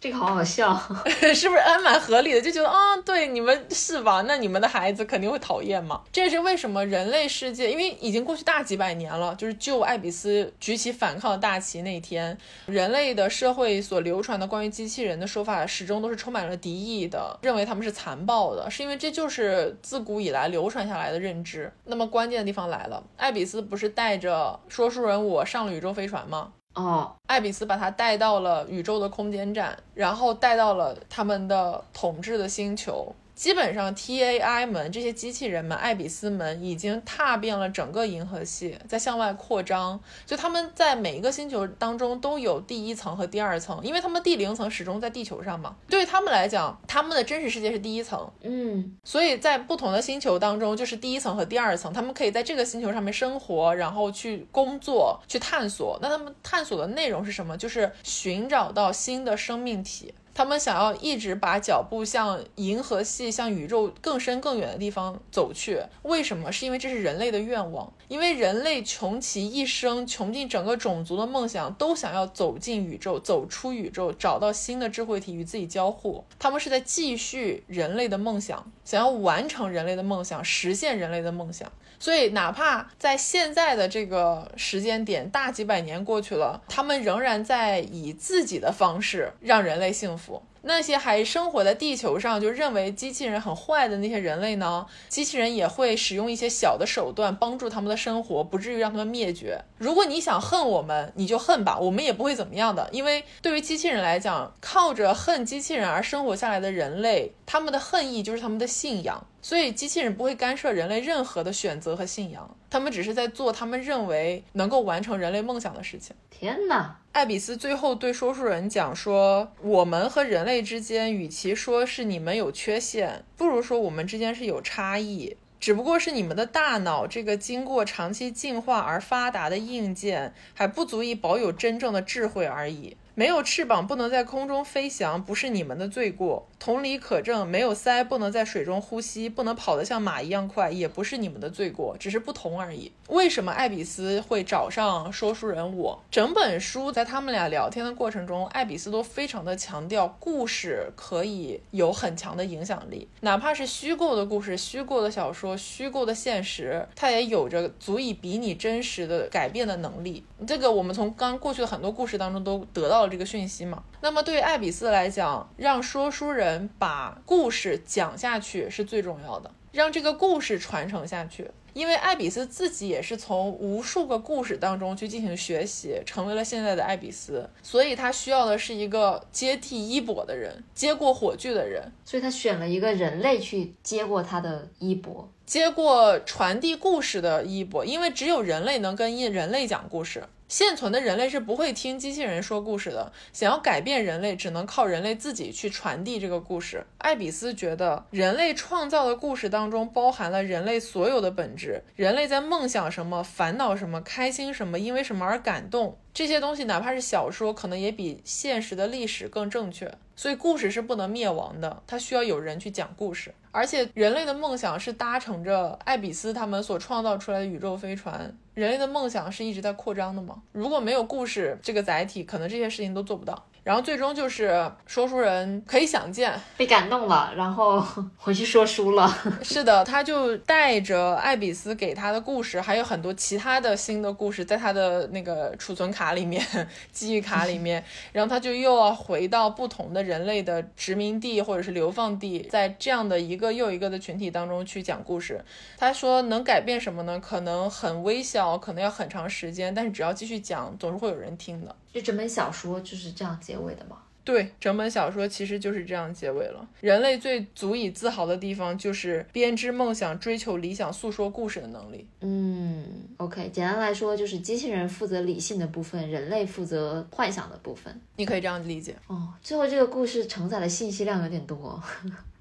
这个好好笑，是不是还蛮合理的？就觉得啊，对，你们是吧？那你们的孩子肯定会讨厌嘛。这也是为什么人类世界，因为已经过去大几百年了，就是就爱比斯举起反抗的大旗那一天，人类的社会所流传的关于机器人的说法，始终都是充满了敌意的，认为他们是残暴的，是因为这就是自古以来流传下来的认知。那么关键的地方来了，艾比斯不是带着说书人我上了宇宙飞船吗？哦，艾比斯把他带到了宇宙的空间站，然后带到了他们的统治的星球。基本上，TAI 们这些机器人们，爱比斯们已经踏遍了整个银河系，在向外扩张。就他们在每一个星球当中都有第一层和第二层，因为他们第零层始终在地球上嘛。对于他们来讲，他们的真实世界是第一层。嗯，所以在不同的星球当中，就是第一层和第二层，他们可以在这个星球上面生活，然后去工作、去探索。那他们探索的内容是什么？就是寻找到新的生命体。他们想要一直把脚步向银河系、向宇宙更深更远的地方走去。为什么？是因为这是人类的愿望。因为人类穷其一生、穷尽整个种族的梦想，都想要走进宇宙、走出宇宙，找到新的智慧体与自己交互。他们是在继续人类的梦想，想要完成人类的梦想，实现人类的梦想。所以，哪怕在现在的这个时间点，大几百年过去了，他们仍然在以自己的方式让人类幸福。那些还生活在地球上就认为机器人很坏的那些人类呢？机器人也会使用一些小的手段帮助他们的生活，不至于让他们灭绝。如果你想恨我们，你就恨吧，我们也不会怎么样的。因为对于机器人来讲，靠着恨机器人而生活下来的人类，他们的恨意就是他们的信仰。所以机器人不会干涉人类任何的选择和信仰，他们只是在做他们认为能够完成人类梦想的事情。天哪！艾比斯最后对说书人讲说：“我们和人类之间，与其说是你们有缺陷，不如说我们之间是有差异。只不过是你们的大脑这个经过长期进化而发达的硬件，还不足以保有真正的智慧而已。”没有翅膀不能在空中飞翔，不是你们的罪过。同理可证，没有鳃不能在水中呼吸，不能跑得像马一样快，也不是你们的罪过，只是不同而已。为什么艾比斯会找上说书人我？整本书在他们俩聊天的过程中，艾比斯都非常的强调，故事可以有很强的影响力，哪怕是虚构的故事、虚构的小说、虚构的现实，它也有着足以比拟真实的改变的能力。这个我们从刚过去的很多故事当中都得到了。这个讯息嘛，那么对于艾比斯来讲，让说书人把故事讲下去是最重要的，让这个故事传承下去。因为艾比斯自己也是从无数个故事当中去进行学习，成为了现在的艾比斯，所以他需要的是一个接替衣钵的人，接过火炬的人，所以他选了一个人类去接过他的衣钵，接过传递故事的衣钵，因为只有人类能跟人类讲故事。现存的人类是不会听机器人说故事的。想要改变人类，只能靠人类自己去传递这个故事。艾比斯觉得，人类创造的故事当中包含了人类所有的本质。人类在梦想什么、烦恼什么、开心什么、因为什么而感动，这些东西哪怕是小说，可能也比现实的历史更正确。所以，故事是不能灭亡的，它需要有人去讲故事。而且，人类的梦想是搭乘着艾比斯他们所创造出来的宇宙飞船。人类的梦想是一直在扩张的吗？如果没有故事这个载体，可能这些事情都做不到。然后最终就是说书人可以想见被感动了，然后 回去说书了。是的，他就带着艾比斯给他的故事，还有很多其他的新的故事，在他的那个储存卡里面、记忆卡里面，然后他就又要回到不同的人类的殖民地或者是流放地，在这样的一个又一个的群体当中去讲故事。他说能改变什么呢？可能很微小，可能要很长时间，但是只要继续讲，总是会有人听的。就整本小说就是这样结尾的吗？对，整本小说其实就是这样结尾了。人类最足以自豪的地方就是编织梦想、追求理想、诉说故事的能力。嗯，OK，简单来说就是机器人负责理性的部分，人类负责幻想的部分。你可以这样理解。哦，最后这个故事承载的信息量有点多，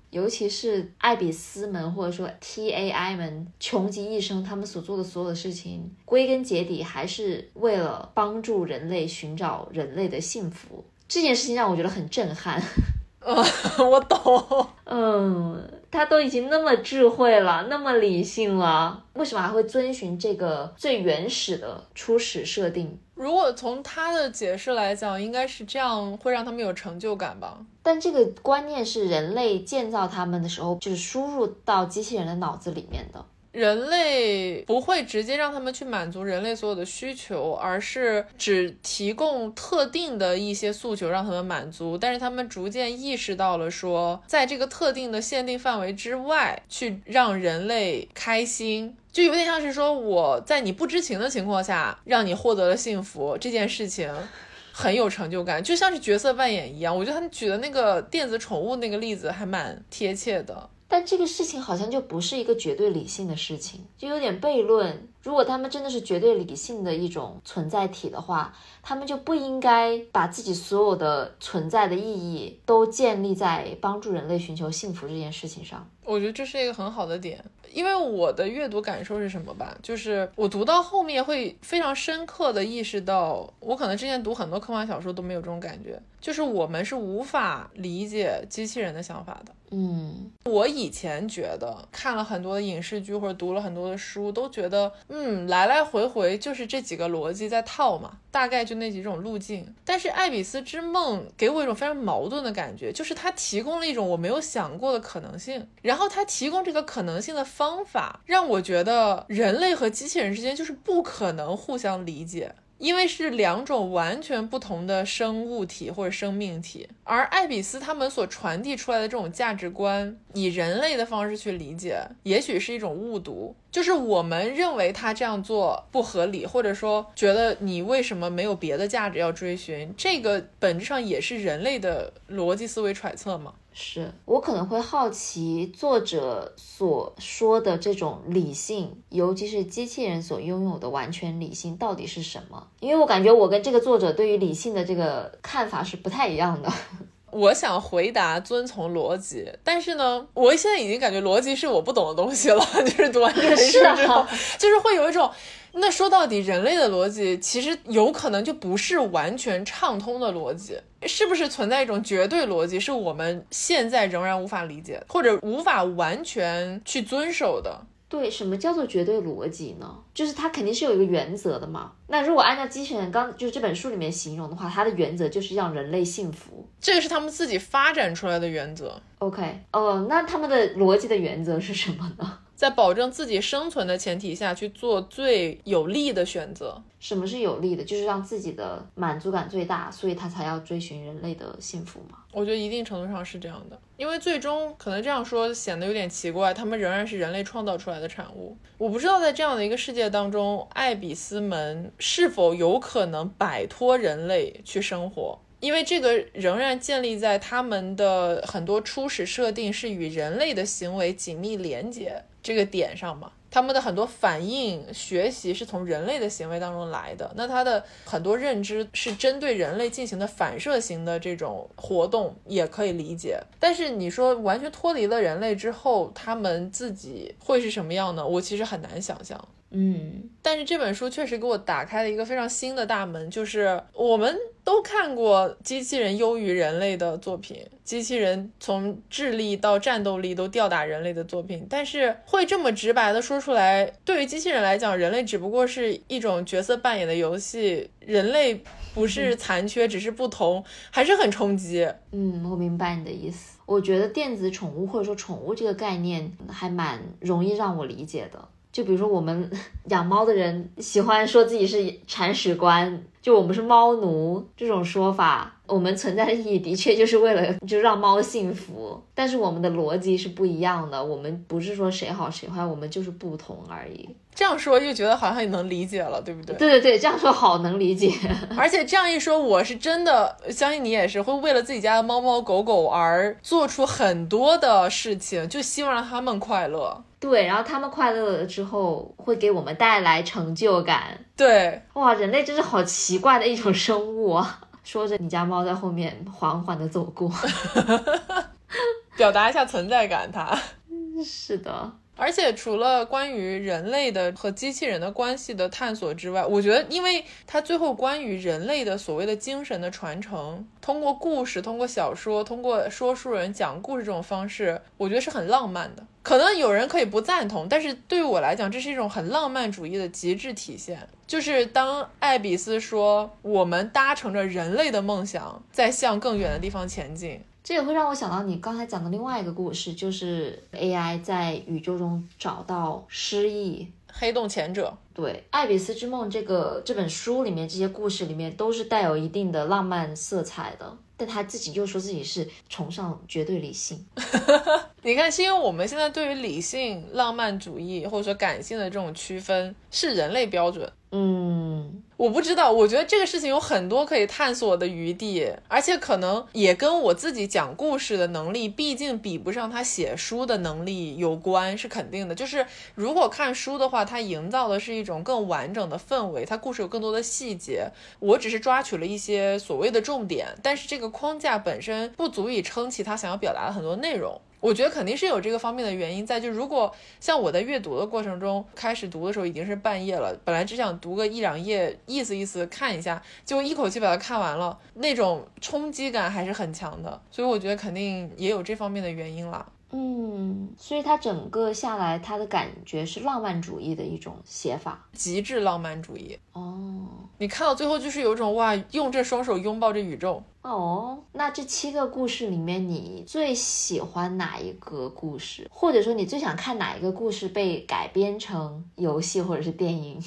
尤其是艾比斯们或者说 TAI 们穷极一生，他们所做的所有的事情，归根结底还是为了帮助人类寻找人类的幸福。这件事情让我觉得很震撼。呃，我懂。嗯，他都已经那么智慧了，那么理性了，为什么还会遵循这个最原始的初始设定？如果从他的解释来讲，应该是这样会让他们有成就感吧？但这个观念是人类建造他们的时候，就是输入到机器人的脑子里面的。人类不会直接让他们去满足人类所有的需求，而是只提供特定的一些诉求让他们满足。但是他们逐渐意识到了，说在这个特定的限定范围之外，去让人类开心，就有点像是说我在你不知情的情况下让你获得了幸福这件事情，很有成就感，就像是角色扮演一样。我觉得他举的那个电子宠物那个例子还蛮贴切的。但这个事情好像就不是一个绝对理性的事情，就有点悖论。如果他们真的是绝对理性的一种存在体的话，他们就不应该把自己所有的存在的意义都建立在帮助人类寻求幸福这件事情上。我觉得这是一个很好的点，因为我的阅读感受是什么吧？就是我读到后面会非常深刻的意识到，我可能之前读很多科幻小说都没有这种感觉，就是我们是无法理解机器人的想法的。嗯，我以前觉得看了很多的影视剧或者读了很多的书，都觉得，嗯，来来回回就是这几个逻辑在套嘛，大概就那几种路径。但是《爱比斯之梦》给我一种非常矛盾的感觉，就是它提供了一种我没有想过的可能性，然后它提供这个可能性的方法，让我觉得人类和机器人之间就是不可能互相理解。因为是两种完全不同的生物体或者生命体，而艾比斯他们所传递出来的这种价值观，以人类的方式去理解，也许是一种误读。就是我们认为他这样做不合理，或者说觉得你为什么没有别的价值要追寻，这个本质上也是人类的逻辑思维揣测嘛。是我可能会好奇作者所说的这种理性，尤其是机器人所拥有的完全理性到底是什么？因为我感觉我跟这个作者对于理性的这个看法是不太一样的。我想回答遵从逻辑，但是呢，我现在已经感觉逻辑是我不懂的东西了。就是读完这本书之后，就是会有一种，那说到底，人类的逻辑其实有可能就不是完全畅通的逻辑，是不是存在一种绝对逻辑，是我们现在仍然无法理解或者无法完全去遵守的？对，什么叫做绝对逻辑呢？就是它肯定是有一个原则的嘛。那如果按照机器人刚就是这本书里面形容的话，它的原则就是让人类幸福，这个是他们自己发展出来的原则。OK，哦，那他们的逻辑的原则是什么呢？在保证自己生存的前提下去做最有利的选择。什么是有利的？就是让自己的满足感最大，所以他才要追寻人类的幸福嘛。我觉得一定程度上是这样的，因为最终可能这样说显得有点奇怪，他们仍然是人类创造出来的产物。我不知道在这样的一个世界当中，艾比斯们是否有可能摆脱人类去生活。因为这个仍然建立在他们的很多初始设定是与人类的行为紧密连接这个点上嘛，他们的很多反应、学习是从人类的行为当中来的，那他的很多认知是针对人类进行的反射型的这种活动，也可以理解。但是你说完全脱离了人类之后，他们自己会是什么样呢？我其实很难想象。嗯，但是这本书确实给我打开了一个非常新的大门，就是我们。都看过机器人优于人类的作品，机器人从智力到战斗力都吊打人类的作品，但是会这么直白的说出来，对于机器人来讲，人类只不过是一种角色扮演的游戏，人类不是残缺，只是不同，还是很冲击。嗯，我明白你的意思。我觉得电子宠物或者说宠物这个概念还蛮容易让我理解的。就比如说我们 养猫的人喜欢说自己是铲屎官，就我们是猫奴这种说法，我们存在的意义的确就是为了就让猫幸福，但是我们的逻辑是不一样的，我们不是说谁好谁坏，我们就是不同而已。这样说又觉得好像也能理解了，对不对？对对对，这样说好能理解。而且这样一说，我是真的相信你也是会为了自己家的猫猫狗狗而做出很多的事情，就希望让它们快乐。对，然后他们快乐了之后，会给我们带来成就感。对，哇，人类真是好奇怪的一种生物啊！说着，你家猫在后面缓缓的走过，表达一下存在感。它是的。而且除了关于人类的和机器人的关系的探索之外，我觉得，因为它最后关于人类的所谓的精神的传承，通过故事、通过小说、通过说书人讲故事这种方式，我觉得是很浪漫的。可能有人可以不赞同，但是对于我来讲，这是一种很浪漫主义的极致体现。就是当艾比斯说“我们搭乘着人类的梦想，在向更远的地方前进”。这也会让我想到你刚才讲的另外一个故事，就是 AI 在宇宙中找到诗意黑洞前者。对，《爱比斯之梦》这个这本书里面这些故事里面都是带有一定的浪漫色彩的，但他自己又说自己是崇尚绝对理性。你看，是因为我们现在对于理性、浪漫主义或者说感性的这种区分是人类标准。嗯，我不知道，我觉得这个事情有很多可以探索的余地，而且可能也跟我自己讲故事的能力，毕竟比不上他写书的能力有关，是肯定的。就是如果看书的话，它营造的是一种更完整的氛围，它故事有更多的细节，我只是抓取了一些所谓的重点，但是这个框架本身不足以撑起他想要表达的很多内容。我觉得肯定是有这个方面的原因在，就如果像我在阅读的过程中，开始读的时候已经是半夜了，本来只想读个一两页，意思意思看一下，就一口气把它看完了，那种冲击感还是很强的，所以我觉得肯定也有这方面的原因啦。嗯，所以它整个下来，它的感觉是浪漫主义的一种写法，极致浪漫主义。哦，你看到最后就是有种哇，用这双手拥抱这宇宙。哦，那这七个故事里面，你最喜欢哪一个故事？或者说你最想看哪一个故事被改编成游戏或者是电影？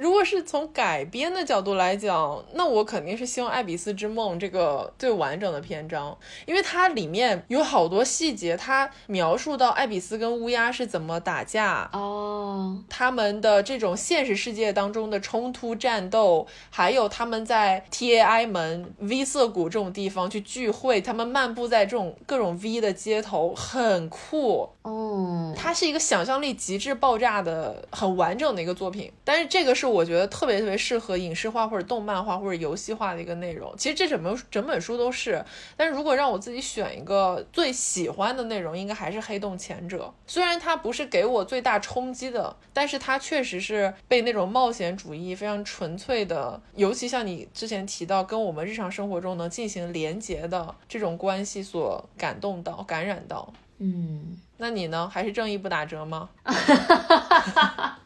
如果是从改编的角度来讲，那我肯定是希望《爱比斯之梦》这个最完整的篇章，因为它里面有好多细节，它描述到爱比斯跟乌鸦是怎么打架哦，他们的这种现实世界当中的冲突战斗，还有他们在 T A I 门 V 色谷这种地方去聚会，他们漫步在这种各种 V 的街头，很酷哦。它是一个想象力极致爆炸的很完整的一个作品，但是这个是。我觉得特别特别适合影视化或者动漫化或者游戏化的一个内容。其实这整本整本书都是，但是如果让我自己选一个最喜欢的内容，应该还是《黑洞前者》。虽然它不是给我最大冲击的，但是它确实是被那种冒险主义非常纯粹的，尤其像你之前提到跟我们日常生活中能进行连结的这种关系所感动到、感染到。嗯，那你呢？还是正义不打折吗？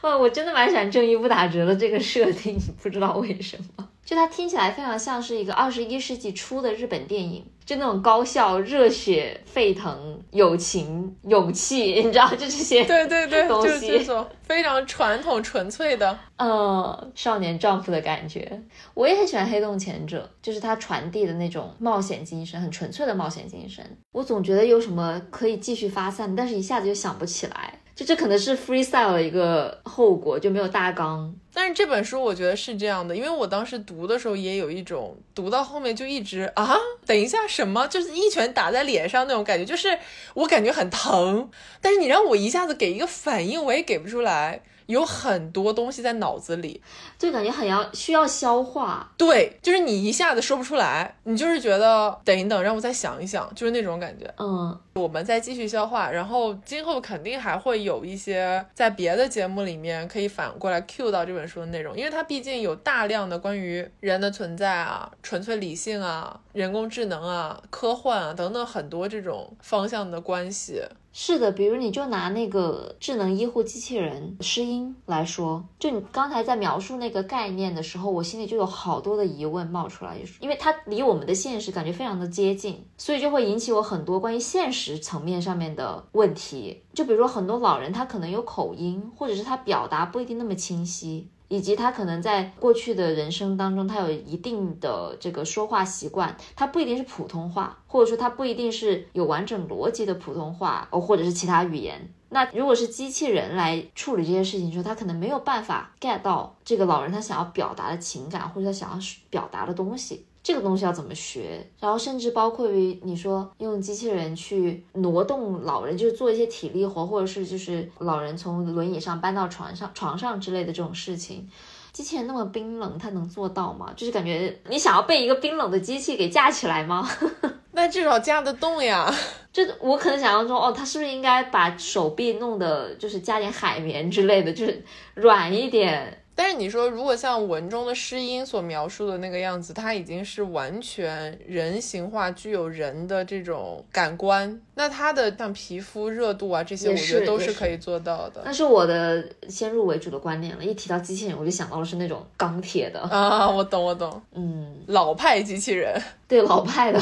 哇，我真的蛮喜欢正义不打折的这个设定，不知道为什么，就它听起来非常像是一个二十一世纪初的日本电影，就那种高校、热血沸腾、友情、勇气，你知道，就这些对对对，东西，这种非常传统纯粹的，嗯，少年丈夫的感觉。我也很喜欢《黑洞前者》，就是它传递的那种冒险精神，很纯粹的冒险精神。我总觉得有什么可以继续发散，但是一下子就想不起来。就这可能是 freestyle 一个后果，就没有大纲。但是这本书我觉得是这样的，因为我当时读的时候也有一种读到后面就一直啊，等一下什么，就是一拳打在脸上那种感觉，就是我感觉很疼，但是你让我一下子给一个反应，我也给不出来。有很多东西在脑子里，就感觉很要需要消化。对，就是你一下子说不出来，你就是觉得等一等，让我再想一想，就是那种感觉。嗯，我们再继续消化，然后今后肯定还会有一些在别的节目里面可以反过来 cue 到这本书的内容，因为它毕竟有大量的关于人的存在啊、纯粹理性啊、人工智能啊、科幻啊等等很多这种方向的关系。是的，比如你就拿那个智能医护机器人诗音来说，就你刚才在描述那个概念的时候，我心里就有好多的疑问冒出来，因为它离我们的现实感觉非常的接近，所以就会引起我很多关于现实层面上面的问题。就比如说很多老人他可能有口音，或者是他表达不一定那么清晰。以及他可能在过去的人生当中，他有一定的这个说话习惯，他不一定是普通话，或者说他不一定是有完整逻辑的普通话，哦，或者是其他语言。那如果是机器人来处理这些事情的时候，他可能没有办法 get 到这个老人他想要表达的情感，或者他想要表达的东西。这个东西要怎么学？然后甚至包括于你说用机器人去挪动老人，就是做一些体力活，或者是就是老人从轮椅上搬到床上、床上之类的这种事情，机器人那么冰冷，它能做到吗？就是感觉你想要被一个冰冷的机器给架起来吗？那至少架得动呀。就我可能想象中，哦，他是不是应该把手臂弄的，就是加点海绵之类的，就是软一点。但是你说，如果像文中的诗音所描述的那个样子，它已经是完全人形化，具有人的这种感官，那它的像皮肤热度啊这些，我觉得都是可以做到的。那是我的先入为主的观念了。一提到机器人，我就想到的是那种钢铁的啊，我懂我懂，嗯，老派机器人，对老派的。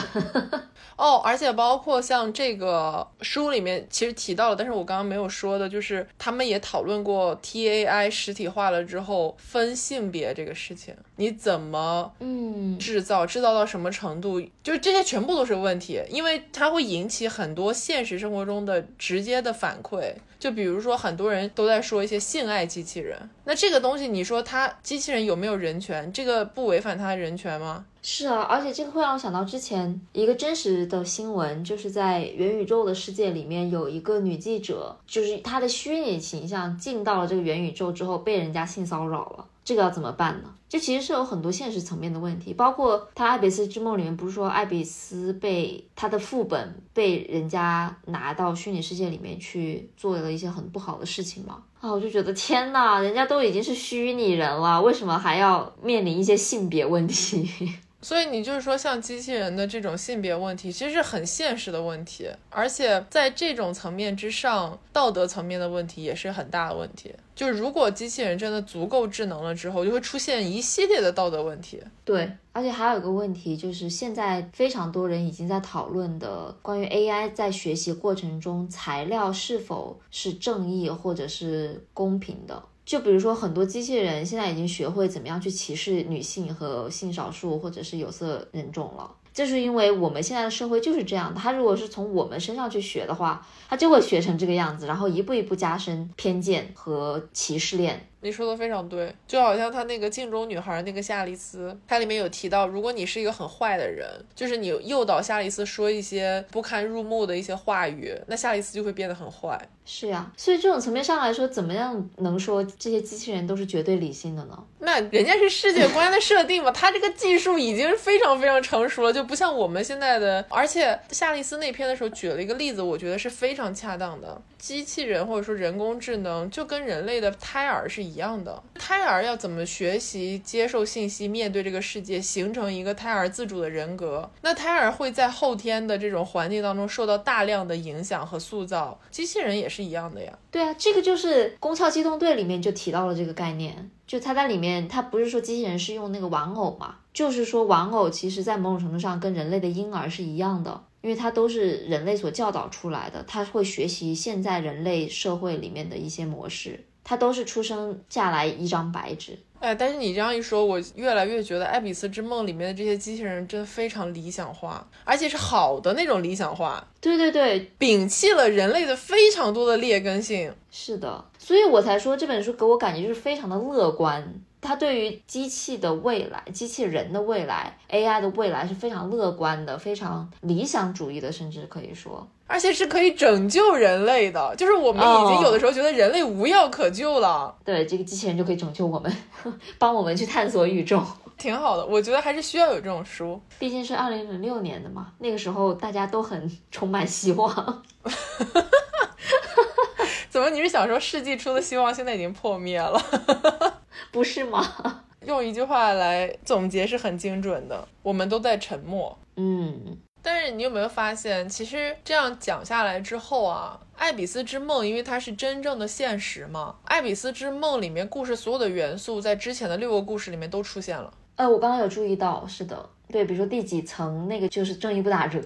哦，而且包括像这个书里面其实提到了，但是我刚刚没有说的，就是他们也讨论过 T A I 实体化了之后分性别这个事情，你怎么嗯制造，制造到什么程度，就是这些全部都是问题，因为它会引起很多现实生活中的直接的反馈。就比如说，很多人都在说一些性爱机器人，那这个东西，你说它机器人有没有人权？这个不违反它的人权吗？是啊，而且这个会让我想到之前一个真实的新闻，就是在元宇宙的世界里面，有一个女记者，就是她的虚拟形象进到了这个元宇宙之后，被人家性骚扰了。这个要怎么办呢？就其实是有很多现实层面的问题，包括他《爱比斯之梦》里面不是说爱比斯被他的副本被人家拿到虚拟世界里面去做了一些很不好的事情吗？啊，我就觉得天呐，人家都已经是虚拟人了，为什么还要面临一些性别问题？所以你就是说，像机器人的这种性别问题，其实是很现实的问题，而且在这种层面之上，道德层面的问题也是很大的问题。就是如果机器人真的足够智能了之后，就会出现一系列的道德问题。对，而且还有一个问题，就是现在非常多人已经在讨论的关于 AI 在学习过程中材料是否是正义或者是公平的。就比如说，很多机器人现在已经学会怎么样去歧视女性和性少数或者是有色人种了，这是因为我们现在的社会就是这样的。它如果是从我们身上去学的话，它就会学成这个样子，然后一步一步加深偏见和歧视链。你说的非常对，就好像他那个镜中女孩那个夏丽丝，它里面有提到，如果你是一个很坏的人，就是你诱导夏丽丝说一些不堪入目的一些话语，那夏丽丝就会变得很坏。是呀，所以这种层面上来说，怎么样能说这些机器人都是绝对理性的呢？那人家是世界观的设定嘛，他这个技术已经非常非常成熟了，就不像我们现在的。而且夏丽丝那篇的时候举了一个例子，我觉得是非常恰当的。机器人或者说人工智能就跟人类的胎儿是一样的，胎儿要怎么学习、接受信息、面对这个世界，形成一个胎儿自主的人格？那胎儿会在后天的这种环境当中受到大量的影响和塑造，机器人也是一样的呀。对啊，这个就是《宫壳机动队》里面就提到了这个概念，就它在里面，它不是说机器人是用那个玩偶嘛，就是说玩偶其实在某种程度上跟人类的婴儿是一样的。因为它都是人类所教导出来的，它会学习现在人类社会里面的一些模式，它都是出生下来一张白纸。哎，但是你这样一说，我越来越觉得《爱比斯之梦》里面的这些机器人真非常理想化，而且是好的那种理想化。对对对，摒弃了人类的非常多的劣根性。是的，所以我才说这本书给我感觉就是非常的乐观。他对于机器的未来、机器人的未来、AI 的未来是非常乐观的，非常理想主义的，甚至可以说，而且是可以拯救人类的。就是我们已经有的时候觉得人类无药可救了，对，这个机器人就可以拯救我们，帮我们去探索宇宙，挺好的。我觉得还是需要有这种书，毕竟是二零零六年的嘛，那个时候大家都很充满希望。怎么？你是想说世纪初的希望现在已经破灭了？不是吗？用一句话来总结是很精准的。我们都在沉默。嗯，但是你有没有发现，其实这样讲下来之后啊，《爱比斯之梦》因为它是真正的现实嘛，《爱比斯之梦》里面故事所有的元素在之前的六个故事里面都出现了。呃，我刚刚有注意到，是的，对，比如说第几层那个就是正义不打折。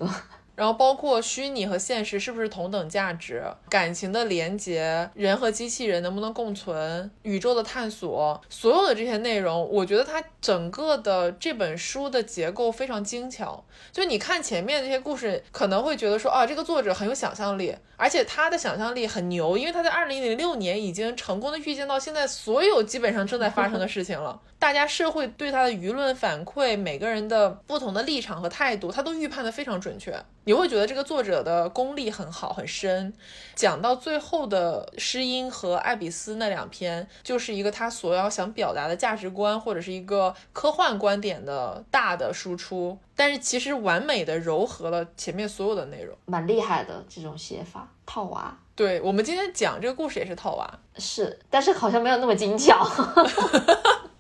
然后包括虚拟和现实是不是同等价值，感情的连接，人和机器人能不能共存，宇宙的探索，所有的这些内容，我觉得它整个的这本书的结构非常精巧。就你看前面这些故事，可能会觉得说啊，这个作者很有想象力，而且他的想象力很牛，因为他在二零零六年已经成功的预见到现在所有基本上正在发生的事情了。大家社会对他的舆论反馈，每个人的不同的立场和态度，他都预判的非常准确。你会觉得这个作者的功力很好很深，讲到最后的《诗音》和《艾比斯》那两篇，就是一个他所要想表达的价值观或者是一个科幻观点的大的输出，但是其实完美的糅合了前面所有的内容，蛮厉害的这种写法，套娃。对我们今天讲这个故事也是套娃，是，但是好像没有那么精巧。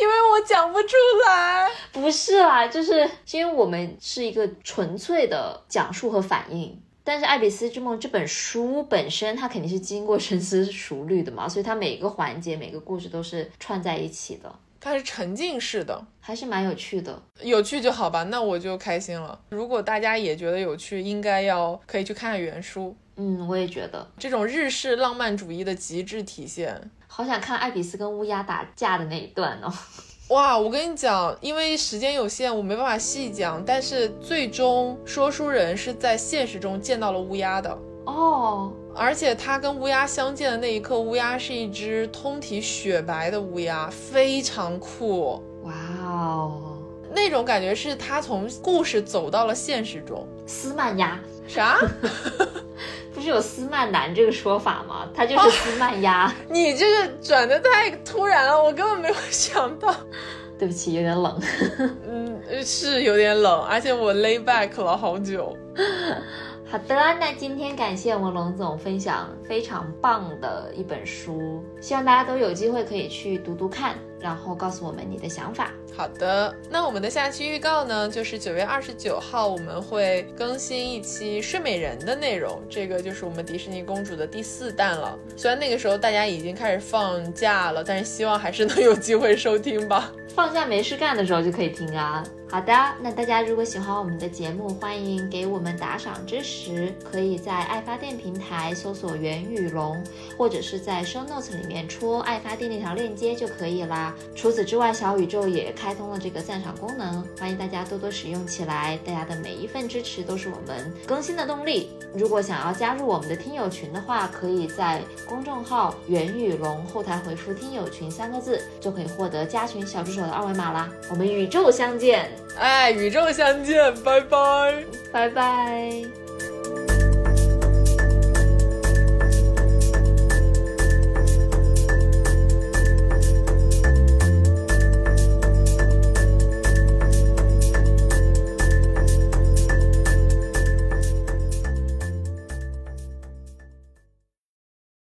因为我讲不出来，不是啦，就是因为我们是一个纯粹的讲述和反应。但是《爱比斯之梦》这本书本身，它肯定是经过深思熟虑的嘛，所以它每个环节、每个故事都是串在一起的。它是沉浸式的，还是蛮有趣的。有趣就好吧，那我就开心了。如果大家也觉得有趣，应该要可以去看看原书。嗯，我也觉得这种日式浪漫主义的极致体现。好想看艾比斯跟乌鸦打架的那一段哦！哇，我跟你讲，因为时间有限，我没办法细讲。但是最终说书人是在现实中见到了乌鸦的哦，而且他跟乌鸦相见的那一刻，乌鸦是一只通体雪白的乌鸦，非常酷。哇哦，那种感觉是他从故事走到了现实中。斯曼鸭啥？不是有斯曼男这个说法吗？他就是斯曼鸭。你这个转的太突然了，我根本没有想到。对不起，有点冷。嗯，是有点冷，而且我 lay back 了好久。好的，那今天感谢我们龙总分享非常棒的一本书，希望大家都有机会可以去读读看，然后告诉我们你的想法。好的，那我们的下期预告呢，就是九月二十九号我们会更新一期睡美人的内容，这个就是我们迪士尼公主的第四弹了。虽然那个时候大家已经开始放假了，但是希望还是能有机会收听吧。放假没事干的时候就可以听啊。好的，那大家如果喜欢我们的节目，欢迎给我们打赏支持，可以在爱发电平台搜索“袁宇龙”，或者是在 show notes 里面戳爱发电那条链接就可以啦。除此之外，小宇宙也开通了这个赞赏功能，欢迎大家多多使用起来。大家的每一份支持都是我们更新的动力。如果想要加入我们的听友群的话，可以在公众号“元宇龙”后台回复“听友群”三个字，就可以获得加群小助手的二维码啦。我们宇宙相见。哎，宇宙相见，拜拜，拜拜。